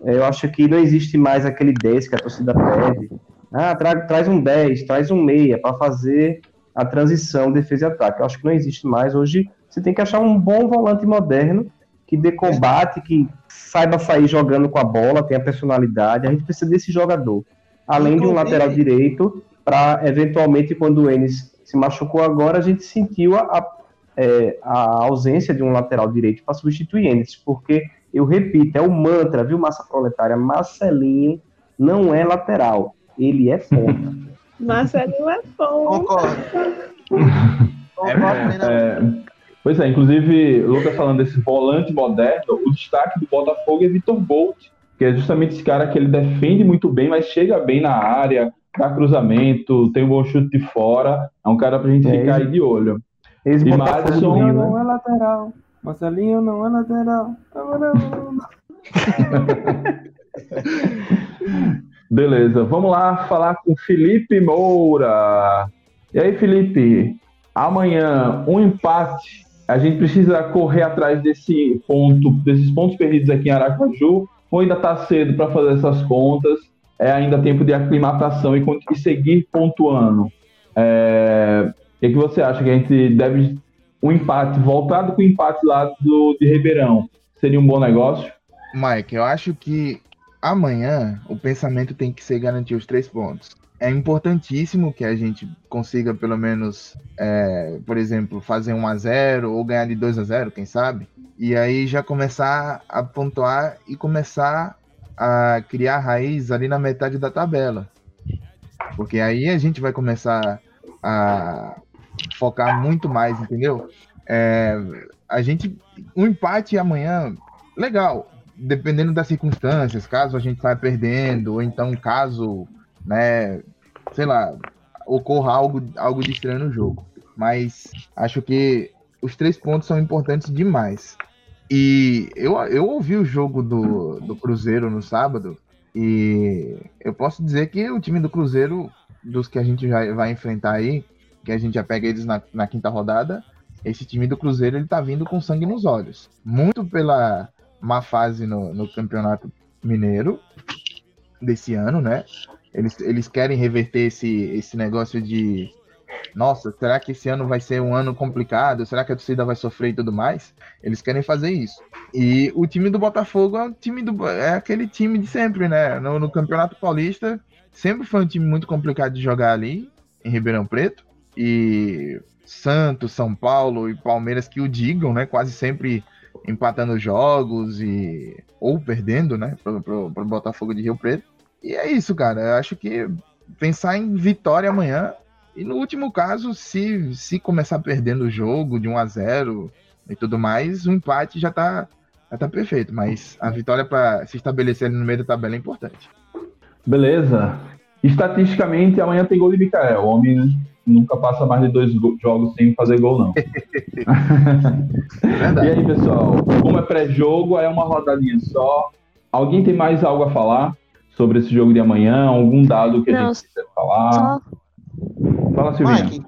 É, eu acho que não existe mais aquele 10 que a torcida pede, Ah, tra traz um 10, traz um meia para fazer a transição defesa e ataque. Eu acho que não existe mais. Hoje você tem que achar um bom volante moderno que dê combate, que saiba sair jogando com a bola, tenha personalidade. A gente precisa desse jogador. Além de um lateral direito, para eventualmente, quando o Enes se machucou agora, a gente sentiu a, a, é, a ausência de um lateral direito para substituir Enes, porque, eu repito, é o mantra, viu, Massa Proletária? Marcelinho não é lateral, ele é ponta. Marcelinho é ponta. Concordo. Concordo é, Pois é, inclusive, o Lucas falando desse volante moderno, o destaque do Botafogo é Vitor Bolt, que é justamente esse cara que ele defende muito bem, mas chega bem na área, dá cruzamento, tem um bom chute de fora, é um cara pra gente é, ficar aí de olho. Esse e Madison né? não é lateral. Marcelinho não é lateral. Beleza, vamos lá falar com Felipe Moura. E aí, Felipe? Amanhã, um empate a gente precisa correr atrás desse ponto, desses pontos perdidos aqui em Aracaju, ou ainda está cedo para fazer essas contas, é ainda tempo de aclimatação e, e seguir pontuando. É, que, que, você acha que a gente deve um empate, voltado com o empate lá do, de Ribeirão, seria um bom negócio? Mike, eu acho que amanhã o pensamento tem que ser garantir os três pontos é importantíssimo que a gente consiga pelo menos, é, por exemplo, fazer 1 a 0 ou ganhar de 2 a 0, quem sabe? E aí já começar a pontuar e começar a criar raiz ali na metade da tabela. Porque aí a gente vai começar a focar muito mais, entendeu? É, a gente um empate amanhã, legal, dependendo das circunstâncias, caso a gente saia perdendo, ou então caso né, sei lá, ocorra algo, algo de estranho no jogo. Mas acho que os três pontos são importantes demais. E eu, eu ouvi o jogo do, do Cruzeiro no sábado, e eu posso dizer que o time do Cruzeiro, dos que a gente já vai enfrentar aí, que a gente já pega eles na, na quinta rodada, esse time do Cruzeiro ele tá vindo com sangue nos olhos. Muito pela má fase no, no campeonato mineiro desse ano, né? Eles, eles querem reverter esse, esse negócio de nossa, será que esse ano vai ser um ano complicado? Será que a torcida vai sofrer e tudo mais? Eles querem fazer isso. E o time do Botafogo é um time do é aquele time de sempre, né? No, no Campeonato Paulista sempre foi um time muito complicado de jogar ali em Ribeirão Preto e Santos, São Paulo e Palmeiras que o digam, né? Quase sempre empatando jogos e ou perdendo, né? Pro, pro, pro Botafogo de Rio Preto. E é isso, cara. Eu acho que pensar em vitória amanhã. E no último caso, se, se começar perdendo o jogo de 1 a 0 e tudo mais, o empate já tá, já tá perfeito. Mas a vitória para se estabelecer no meio da tabela é importante. Beleza. Estatisticamente, amanhã tem gol de Mikael. O homem nunca passa mais de dois jogos sem fazer gol, não. e aí, pessoal? Como é pré-jogo, é uma rodadinha só. Alguém tem mais algo a falar? sobre esse jogo de amanhã? Algum dado que Não, a gente quiser falar? Só... Fala, Silvinha. Mike,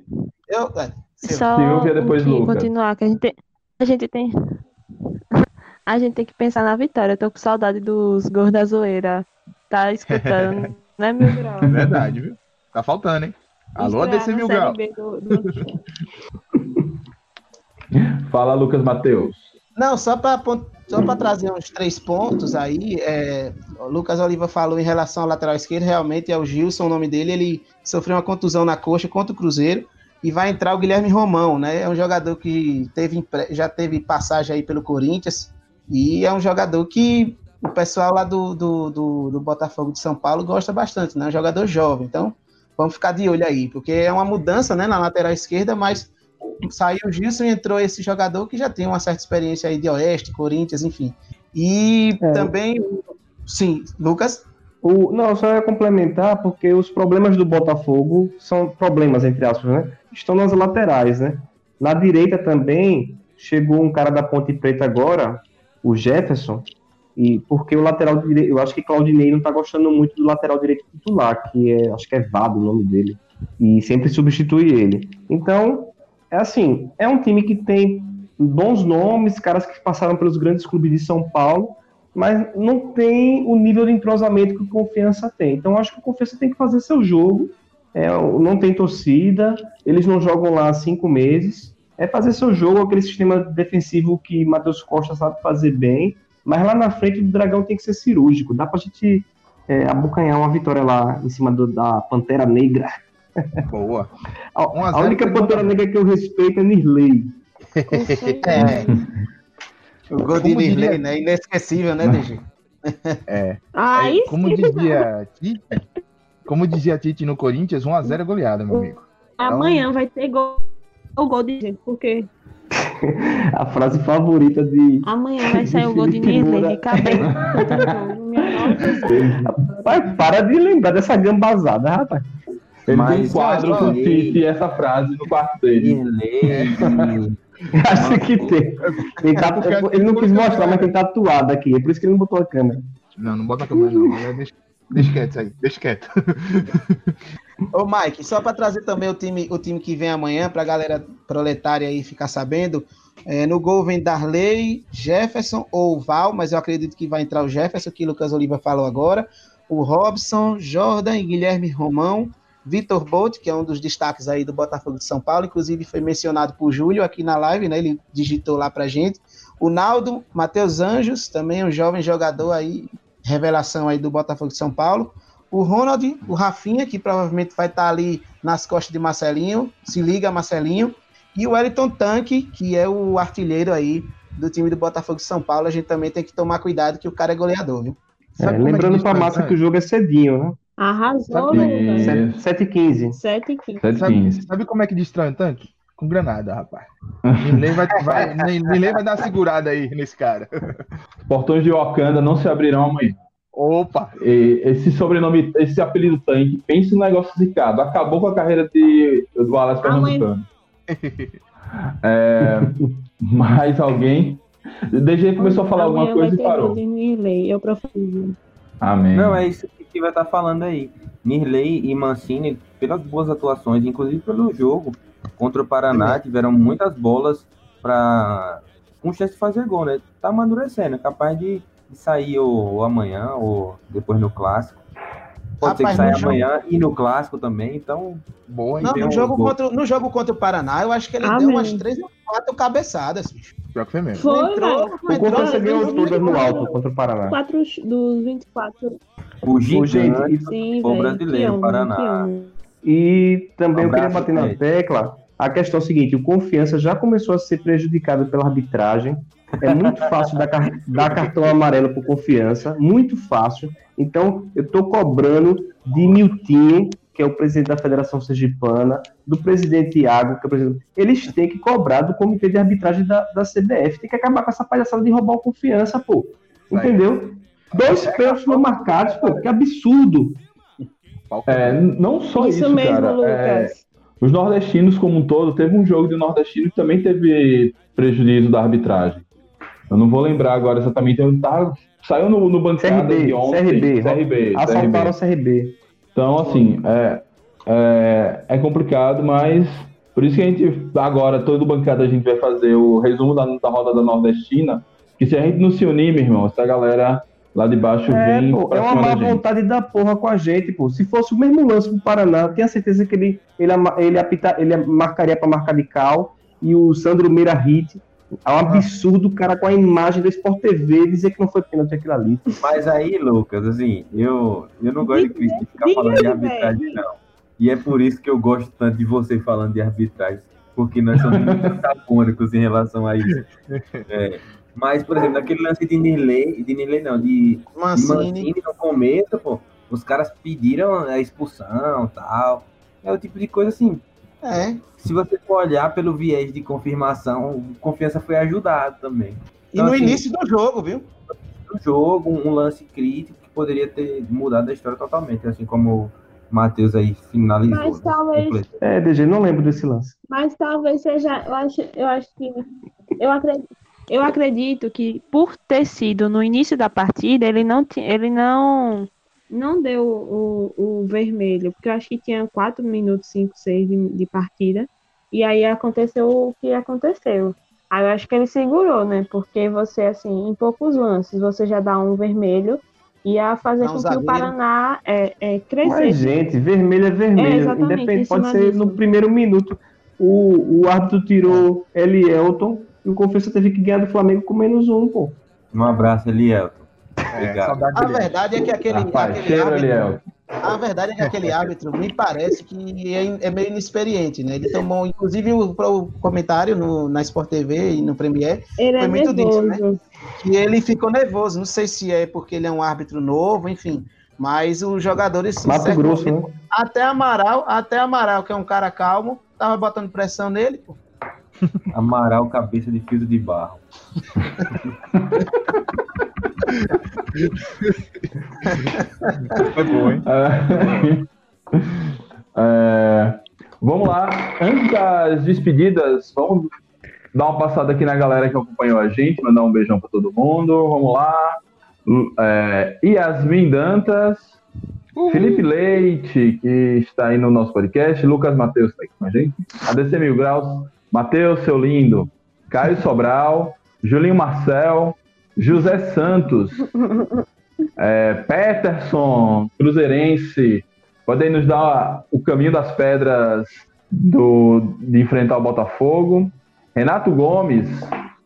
eu, é, só Silvia, depois Lucas. continuar, que a gente, tem, a gente tem... A gente tem que pensar na vitória. Eu tô com saudade dos gols da zoeira. Tá escutando, né, Mil Grau? É verdade, viu? Tá faltando, hein? Alô, DC Mil Grau. Do, do... Fala, Lucas Matheus. Não, só para só para trazer uns três pontos aí, é, o Lucas Oliva falou em relação ao lateral esquerdo, realmente é o Gilson, o nome dele, ele sofreu uma contusão na coxa contra o Cruzeiro e vai entrar o Guilherme Romão, né? É um jogador que teve, já teve passagem aí pelo Corinthians e é um jogador que o pessoal lá do, do, do, do Botafogo de São Paulo gosta bastante, né? É um jogador jovem, então vamos ficar de olho aí, porque é uma mudança né, na lateral esquerda, mas saiu o Gilson e entrou esse jogador que já tem uma certa experiência aí de Oeste, Corinthians, enfim. E é. também, sim, Lucas? O, não, só ia complementar, porque os problemas do Botafogo são problemas, entre aspas, né? Estão nas laterais, né? Na direita também chegou um cara da Ponte Preta agora, o Jefferson, e porque o lateral direito, eu acho que Claudinei não tá gostando muito do lateral direito titular, que é, acho que é Vado o nome dele, e sempre substitui ele. Então, é assim, é um time que tem bons nomes, caras que passaram pelos grandes clubes de São Paulo, mas não tem o nível de entrosamento que o Confiança tem. Então acho que o Confiança tem que fazer seu jogo. É, não tem torcida, eles não jogam lá há cinco meses. É fazer seu jogo, aquele sistema defensivo que Matheus Costa sabe fazer bem. Mas lá na frente do Dragão tem que ser cirúrgico. Dá pra gente é, abocanhar uma vitória lá em cima do, da Pantera Negra. Boa. A, a única Pantera Negra que eu respeito é Nirley. é. O gol de Nirley, né? Inesquecível, né, DG? É. Aí é, como sim. dizia Tite, como dizia Tite no Corinthians, 1x0 é goleada, meu amigo. Amanhã vai ter gol, o gol de gente, porque A frase favorita de. amanhã vai sair o gol de Nirley de cabeça. Rapaz, para de lembrar dessa gambazada, rapaz. Ele tem Mas- um quadro com o Tite e essa frase no quarto dele. Nirley, Acho que tem. Ele, tá- ele não quis mostrar, mas tem tatuado aqui. É por isso que ele não botou a câmera. Não, não bota a câmera, não. Deixa, deixa quieto isso aí, deixa quieto. Ô, Mike, só para trazer também o time, o time que vem amanhã, para a galera proletária aí ficar sabendo. é, no gol vem Darley, Jefferson ou Val, mas eu acredito que vai entrar o Jefferson, que o Lucas Oliva falou agora. O Robson, Jordan e Guilherme Romão. Vitor Bolt, que é um dos destaques aí do Botafogo de São Paulo, inclusive foi mencionado por Júlio aqui na live, né? Ele digitou lá pra gente. O Naldo, Matheus Anjos, também um jovem jogador aí, revelação aí do Botafogo de São Paulo. O Ronald, o Rafinha, que provavelmente vai estar ali nas costas de Marcelinho, se liga Marcelinho, e o Wellington Tanque, que é o artilheiro aí do time do Botafogo de São Paulo. A gente também tem que tomar cuidado que o cara é goleador, viu? É, é lembrando pra destrói massa tanque? que o jogo é cedinho, né? Arrasou, Sabe- Lucas. 7 e 15. 7 e 15. 7 Sabe, 15. sabe como é que destrói um tanque? Com granada, rapaz. Nirley vai, vai, vai dar uma segurada aí nesse cara. Portões de Wakanda não se abrirão amanhã. Opa! E esse sobrenome, esse apelido tanque, pense no negócio zicado. Acabou com a carreira de, do Alex Pernambucano. É, mais alguém? DG começou a falar alguma coisa vai e parou. Nirley, eu profetizo. Amém. Não, é isso que o Tiva tá falando aí. Nirley e Mancini, pelas boas atuações, inclusive pelo jogo contra o Paraná, tiveram muitas bolas para com chance de fazer gol, né? Tá amadurecendo, é capaz de, de sair ou, ou amanhã ou depois no clássico. Pode Rapaz, ser que saia jogo- amanhã e no clássico também, então Boa? Não, no um jogo, gol. contra, no jogo contra o Paraná, eu acho que ele Amém. deu umas três ou quatro cabeçadas. bicho. Pior que foi mesmo. Foi, entrou, não O ganhou não todas no alto contra o Paraná. Quatro dos 24. o gigante gente, Sim, foi o brasileiro, homem, Paraná. E também eu queria bater na tecla. A questão é a seguinte: o Confiança já começou a ser prejudicado pela arbitragem. É muito fácil dar, dar cartão amarelo por confiança, muito fácil. Então, eu estou cobrando de Miltinho, que é o presidente da Federação Sergipana, do presidente Iago, que é o presidente. Eles têm que cobrar do comitê de arbitragem da, da CBF. Tem que acabar com essa palhaçada de roubar o confiança, pô. Entendeu? Dois pênaltis não marcados, pô, que absurdo. É, n- não só isso, Isso mesmo, cara. É, Lucas. os nordestinos como um todo, teve um jogo de nordestino que também teve prejuízo da arbitragem. Eu não vou lembrar agora exatamente. Eu tava, saiu no, no bancada CRB, de ontem. CRB, CRB, Assaltaram CRB. o CRB. Então, assim, é, é, é complicado, mas por isso que a gente, agora, todo bancada, a gente vai fazer o resumo da, da rodada nordestina. Que se a gente não se unir, meu irmão, essa galera lá de baixo É, vem pô, é uma má da vontade da porra com a gente, pô. Se fosse o mesmo lance pro Paraná, tenho certeza que ele, ele, ele, apita, ele marcaria pra marcar de cal e o Sandro Meira hit. É um absurdo o cara com a imagem da Sport TV dizer que não foi pênalti aquilo ali. Mas aí, Lucas, assim, eu, eu não gosto de, de ficar falando de arbitragem, não. E é por isso que eu gosto tanto de você falando de arbitragem, porque nós somos muito antagônicos em relação a isso. É, mas, por exemplo, naquele lance de Nirley, de Nirley não, de, de Mancini. Mancini no começo, pô, os caras pediram a expulsão tal. É o tipo de coisa assim, É. se você for olhar pelo viés de confirmação, confiança foi ajudado também. E Então, no assim, início do jogo, viu? um jogo, um lance crítico que poderia ter mudado a história totalmente, assim como o Matheus aí finalizou. Mas né? talvez-. É, DG, não lembro desse lance. Mas talvez seja. Eu acho, eu acho que. Eu acredito, eu acredito que por ter sido no início da partida, ele não, ele não, não deu o, o vermelho, porque eu acho que tinha 4 minutos, 5, 6 de, de partida. E aí aconteceu o que aconteceu. Aí eu acho que ele segurou, né? Porque você, assim, em poucos lances, você já dá um vermelho ia fazer um com que zagueiro. o Paraná é, é, Mas, crescesse. gente, vermelho é É, vermelho. Independente, em pode ser disso. no primeiro minuto. O, o árbitro tirou Elielton e o Confiança teve que ganhar do Flamengo com menos um, pô. Um abraço, Elielton. É, A verdade é que aquele, Rapaz, aquele cheiro, árbitro, a verdade é que aquele árbitro me parece que é, é meio inexperiente, né? Ele tomou, inclusive, o, o comentário no, na Sport TV e no Premier, Ele é Foi muito disso, nervoso. né? que ele ficou nervoso. Não sei se é porque ele é um árbitro novo, enfim. Mas os jogadores Mato Grosso, né? Até Amaral, até Amaral, que é um cara calmo, tava botando pressão nele, pô. Amaral, cabeça de filtro de barro. Foi bom, hein? É, vamos lá. Antes das despedidas, vamos dar uma passada aqui na galera que acompanhou a gente, mandar um beijão para todo mundo. Vamos lá. É, Yasmin Dantas, Felipe Leite, que está aí no nosso podcast, Lucas Matheus está aqui com a gente, ADC Mil Graus, Matheus, seu lindo, Caio Sobral, Julinho Marcel, José Santos, é, Peterson, Cruzeirense, podem nos dar o caminho das pedras do, de enfrentar o Botafogo. Renato Gomes,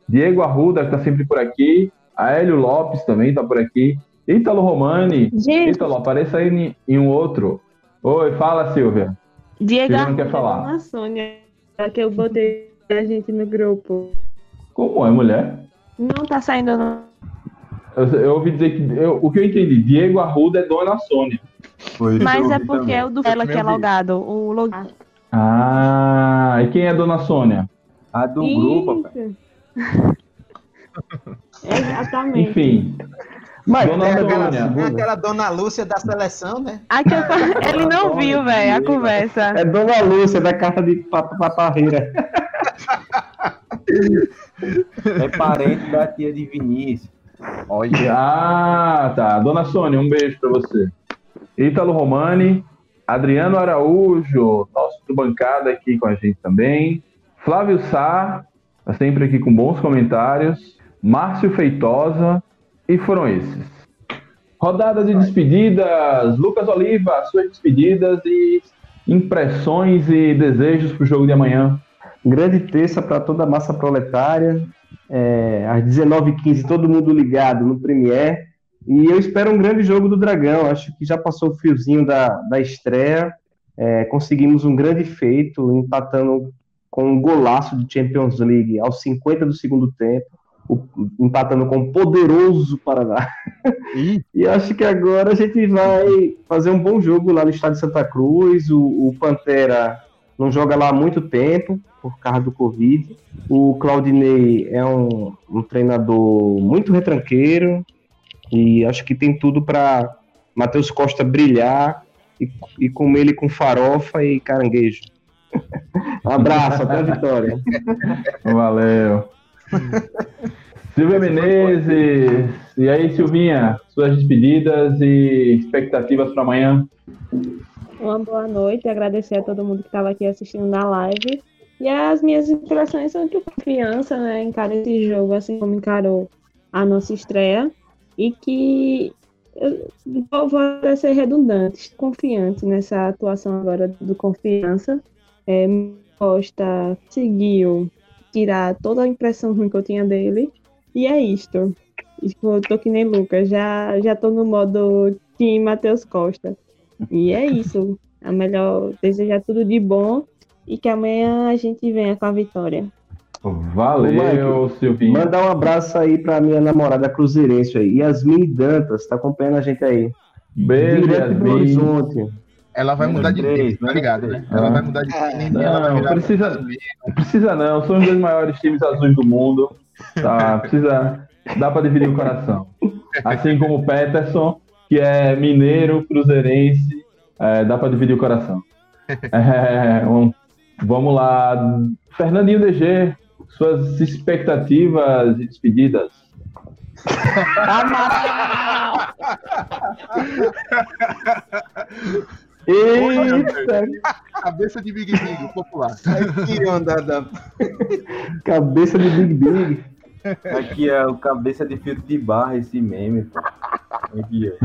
Diego Arruda, que está sempre por aqui, Aélio Lopes também está por aqui, Ítalo Romani, Gente, Ítalo, apareça aí em, em um outro. Oi, fala, Silvia. Diego Silvia não quer falar. Sônia, que eu botei a gente no grupo. Como é, mulher? Não tá saindo, não. Eu, eu ouvi dizer que. eu- o que eu entendi, Diego Arruda é Dona Sônia. Foi isso Mas é porque também. é o do ela que é logado. O log... Ah, e quem é Dona Sônia? A do grupo, rapaz. Isso. Exatamente. Enfim, Mas Dona é aquela, Antônia. tem aquela dona Lúcia da seleção, né? Aqui eu- Ele não viu, velho, a conversa. É Dona Lúcia, da carta de papa pra parreira. É parente da tia de Vinícius. Olha, Ah, tá. Dona Sônia, um beijo pra você. Ítalo Romani, Adriano Araújo, nosso do bancada aqui com a gente também. Flávio Sá, tá sempre aqui com bons comentários. Márcio Feitosa, e foram esses. Rodada de despedidas. Lucas Oliva, suas despedidas e impressões e desejos pro jogo de amanhã. Grande terça para toda a massa proletária. É, às 19h15, todo mundo ligado no Premier. E eu espero um grande jogo do Dragão. Acho que já passou o fiozinho da, da estreia. É, conseguimos um grande feito, empatando com um golaço de Champions League aos 50 do segundo tempo. O- empatando com o poderoso Paraná. Ih. E acho que agora a gente vai fazer um bom jogo lá no estádio Santa Cruz. O, o Pantera não joga lá há muito tempo por causa do Covid. O Claudinei é um, um treinador muito retranqueiro e acho que tem tudo para Matheus Costa brilhar e, e comer ele com farofa e caranguejo. Um abraço, até a vitória. Valeu. Silvia Menezes. E aí, Silvinha, suas despedidas e expectativas para amanhã? Uma boa noite, agradecer a todo mundo que estava aqui assistindo na live. E as minhas impressões são que o confiança, né, encara esse jogo assim como encarou a nossa estreia. E que eu vou, vou ser redundante, confiante nessa atuação agora do confiança. É, Costa conseguiu tirar toda a impressão ruim que eu tinha dele. E é isto. Tipo, eu tô que nem Lucas, já, já tô no modo Team Matheus Costa. E é isso. É melhor desejar tudo de bom e que amanhã a gente venha com a vitória. Valeu, Silvinha. Mandar um abraço aí pra minha namorada cruzeirense aí, Yasmin Dantas, tá acompanhando a gente aí. Beijo, Direto do Yasmin. Horizonte. Ela vai mudar de Três, time, tá né? ligado, né? Ela vai mudar de time e ela vai Não, virar precisa, precisa não. São os dois maiores times azuis do mundo. Tá, precisa. Dá para dividir o coração. Assim como o Peterson, que é mineiro, cruzeirense, é, dá para dividir o coração. É, um- vamos lá. Fernandinho DG, suas expectativas e despedidas. Eita! cabeça de Big Big, popular. Que onda da... Cabeça de Big Big. Aqui é o cabeça de filtro de barra, esse meme, pô. Aqui, ó.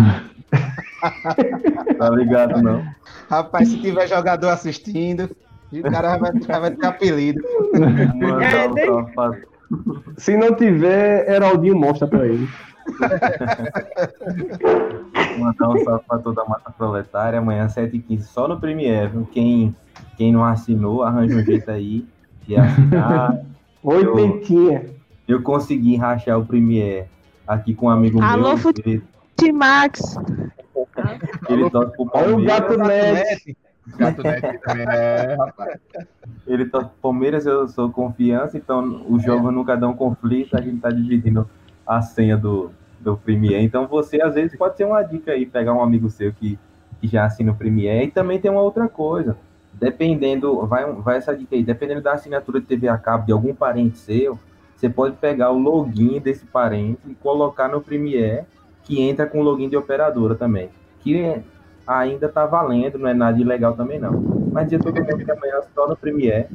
Tá ligado, não? Rapaz, se tiver jogador assistindo, o cara vai, vai ter apelido. Mandar um pra Se não tiver, Heraldinho mostra pra ele. Mandar um salve pra toda a massa proletária. Amanhã, 7h15, só no Premiere. viu? Quem, quem não assinou, arranja um jeito aí de assinar. Oitentinha. Eu consegui rachar o Premiere aqui com um amigo Alô, meu. fut- Ele, Max. ele torce pro Olha o Palmeiras. gato net. Gato Net também é, rapaz. Ele torce pro Palmeiras, eu sou confiança, então os jogos nunca dão conflito, a gente tá dividindo a senha do, do Premiere. Então você, às vezes, pode ser uma dica aí, pegar um amigo seu que, que já assina o Premiere. E também tem uma outra coisa. Dependendo, vai, vai essa dica aí, dependendo da assinatura de TV a cabo de algum parente seu, você pode pegar o login desse parente e colocar no Premiere, que entra com o login de operadora também. Que ainda tá valendo, não é nada ilegal também não. Mas dia todo mundo que amanhã só no Premiere,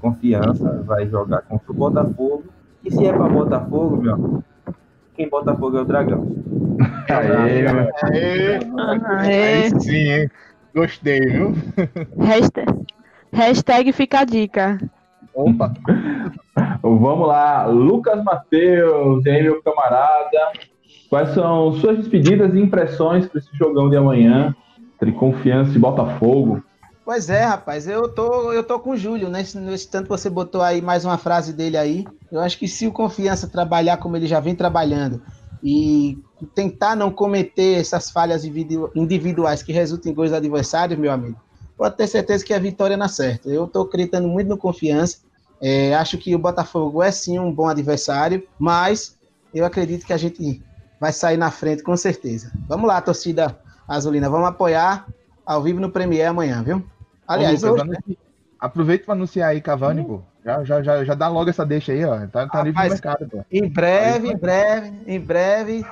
confiança, vai jogar contra o Botafogo. E se é pra Botafogo, meu, quem Botafogo é o Dragão. Aê, meu. Aê, É. aí sim, hein? Gostei, viu? Hashtag, hashtag fica a dica. Opa. Vamos lá, Lucas Matheus, e aí, meu camarada. Quais são suas despedidas e impressões para esse jogão de amanhã entre Confiança e Botafogo? Pois é, rapaz, eu tô, eu tô com o Júlio, né? Nesse, tanto você botou aí mais uma frase dele aí. Eu acho que se o Confiança trabalhar como ele já vem trabalhando e tentar não cometer essas falhas individu- individuais que resultam em gols adversários, meu amigo, pode ter certeza que a vitória na certa. Eu tô acreditando muito no Confiança. É, acho que o Botafogo é sim um bom adversário, mas eu acredito que a gente vai sair na frente com certeza. Vamos lá, torcida azulina, vamos apoiar ao vivo no Premier amanhã, viu? Aliás, Ô, Lucas, hoje, né? Aproveita pra anunciar aí Cavani, pô. Já, já, já, já dá logo essa deixa aí, ó. Tá, tá livre no mercado, pô. em breve, em breve, em breve.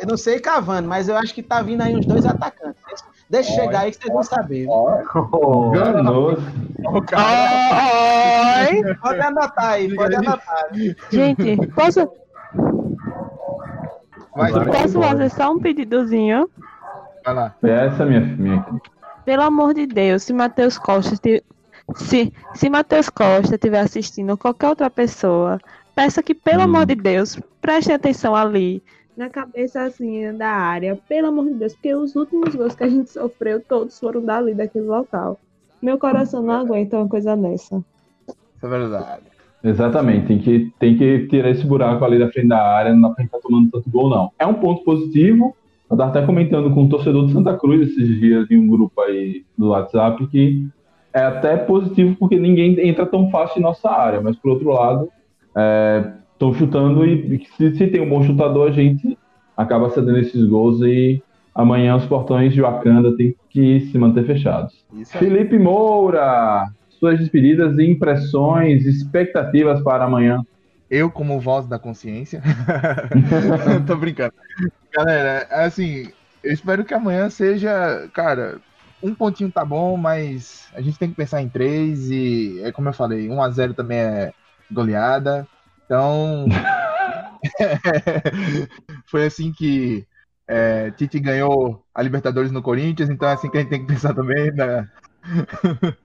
Eu não sei Cavani, mas eu acho que tá vindo aí uns dois atacantes. Deixa, Olha, chegar aí que vocês vão saber. viu? Ó, Enganoso. o cara. Oi! Pode anotar aí, pode anotar. Gente, posso, Vai, Vai. posso fazer só um pedidozinho? vai lá. Essa, minha, minha. Pelo amor de Deus, se Matheus Costa te- se, se Matheus Costa estiver assistindo ou qualquer outra pessoa, peça que, pelo Hum. amor de Deus, preste atenção ali, na cabeçazinha da área, pelo amor de Deus, porque os últimos gols que a gente sofreu, todos foram dali, daquele local. Meu coração não aguenta uma coisa dessa. Isso é verdade. Exatamente, tem que, tem que tirar esse buraco ali da frente da área, não dá pra estar tomando tanto gol, não. É um ponto positivo. Eu tava até comentando com um torcedor de Santa Cruz esses dias em um grupo aí do WhatsApp que é até positivo porque ninguém entra tão fácil em nossa área, mas por outro lado, estão chutando e se, se tem um bom chutador, a gente acaba cedendo esses gols e amanhã os portões de Wakanda têm que se manter fechados. Felipe Moura, suas despedidas e impressões, expectativas para amanhã. Eu, como voz da consciência. Tô brincando. Galera, assim, eu espero que amanhã seja, cara, um pontinho tá bom, mas a gente tem que pensar em três e, é como eu falei, 1 a 0 também é goleada. Então, foi assim que é, Tite ganhou a Libertadores no Corinthians, então é assim que a gente tem que pensar também. Né?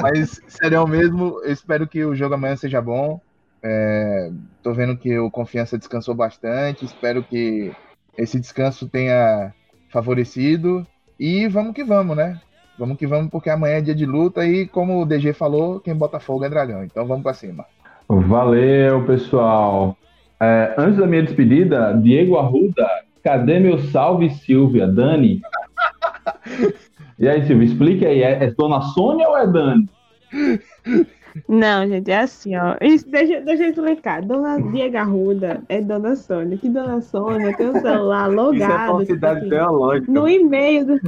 Mas, sério mesmo, eu espero que o jogo amanhã seja bom. É, tô vendo que o Confiança descansou bastante. Espero que esse descanso tenha favorecido. E vamos que vamos, né? Vamos que vamos, porque amanhã é dia de luta. E como o DG falou, quem bota fogo é dragão. Então vamos pra cima. Valeu, pessoal. É, antes da minha despedida, Diego Arruda, cadê meu salve, Silvia? Dani? E aí, Silvia, explique aí, é, é Dona Sônia ou é Dani? Não, gente, é assim, ó. Isso, deixa, deixa eu explicar. Dona Diego Arruda é Dona Sônia. Que Dona Sônia tem um celular Isso é logado. tipo falsidade assim, teológica. no e-mail do...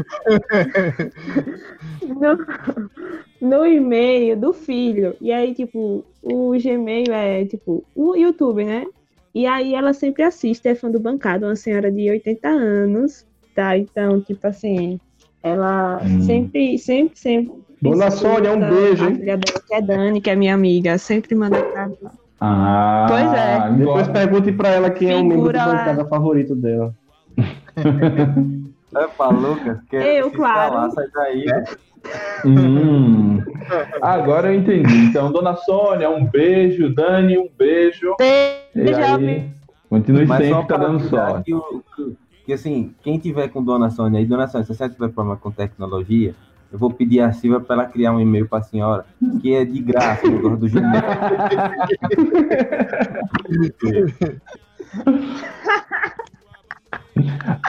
no, no e-mail do filho. E aí, tipo, o Gmail é, tipo, o YouTube, né? E aí ela sempre assiste, é fã do Bancada, uma senhora de 80 anos, tá? Então, tipo assim, ela Hum. sempre, sempre, sempre Dona Sônia, um beijo, hein? A filha dela, que é Dani, que é minha amiga, sempre manda pra mim. Ah, Pois é. Depois pergunte pra ela quem é o membro de Figura lá. bancada favorito dela. Opa, Lucas, quer Eu, claro. sai daí. Hum, agora eu entendi. Então, Dona Sônia, um beijo. Dani, um beijo. E Beijo, aí, continue Mas sempre, tá dando sorte. Que, que- que, assim, quem tiver com Dona Sônia aí, Dona Sônia, se você tiver problema com tecnologia, eu vou pedir a Silvia para ela criar um e-mail para a senhora, que é de graça, o negócio do Gmail.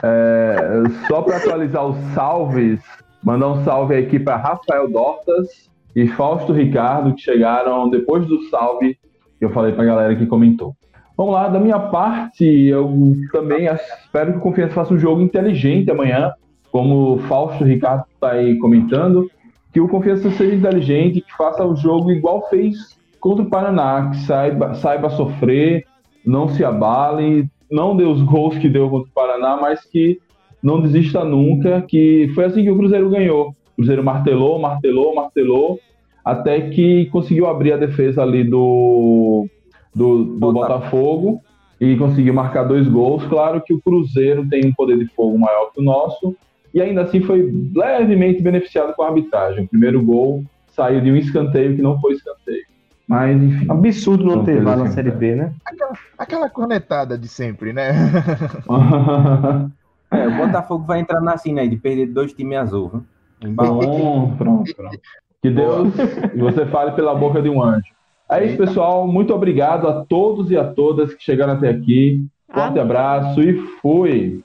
É, só para atualizar os salves, mandar um salve aqui para Rafael Dortas e Fausto Ricardo, que chegaram depois do salve que eu falei para a galera que comentou. Vamos lá, da minha parte, eu também espero que o Confiança faça um jogo inteligente amanhã, como o Fausto Ricardo está aí comentando, que o Confiança seja inteligente, que faça o jogo igual fez contra o Paraná, que saiba, saiba sofrer, não se abale, não dê os gols que deu contra o Paraná, mas que não desista nunca, que foi assim que o Cruzeiro ganhou. O Cruzeiro martelou, martelou, martelou, até que conseguiu abrir a defesa ali do, do, do Botafogo e conseguiu marcar dois gols. Claro que o Cruzeiro tem um poder de fogo maior que o nosso, e ainda assim foi levemente beneficiado com a arbitragem. O primeiro gol saiu de um escanteio que não foi escanteio. Mas, enfim. Absurdo não ter lá na que Série B, né? Aquela cornetada de sempre, né? É, o Botafogo vai entrar na cena aí de perder dois times azul. viu? Embalou. Pronto, pronto, pronto. Que Deus e você fale pela boca de um anjo. É isso, pessoal. Muito obrigado a todos e a todas que chegaram até aqui. Forte Amém. abraço e fui.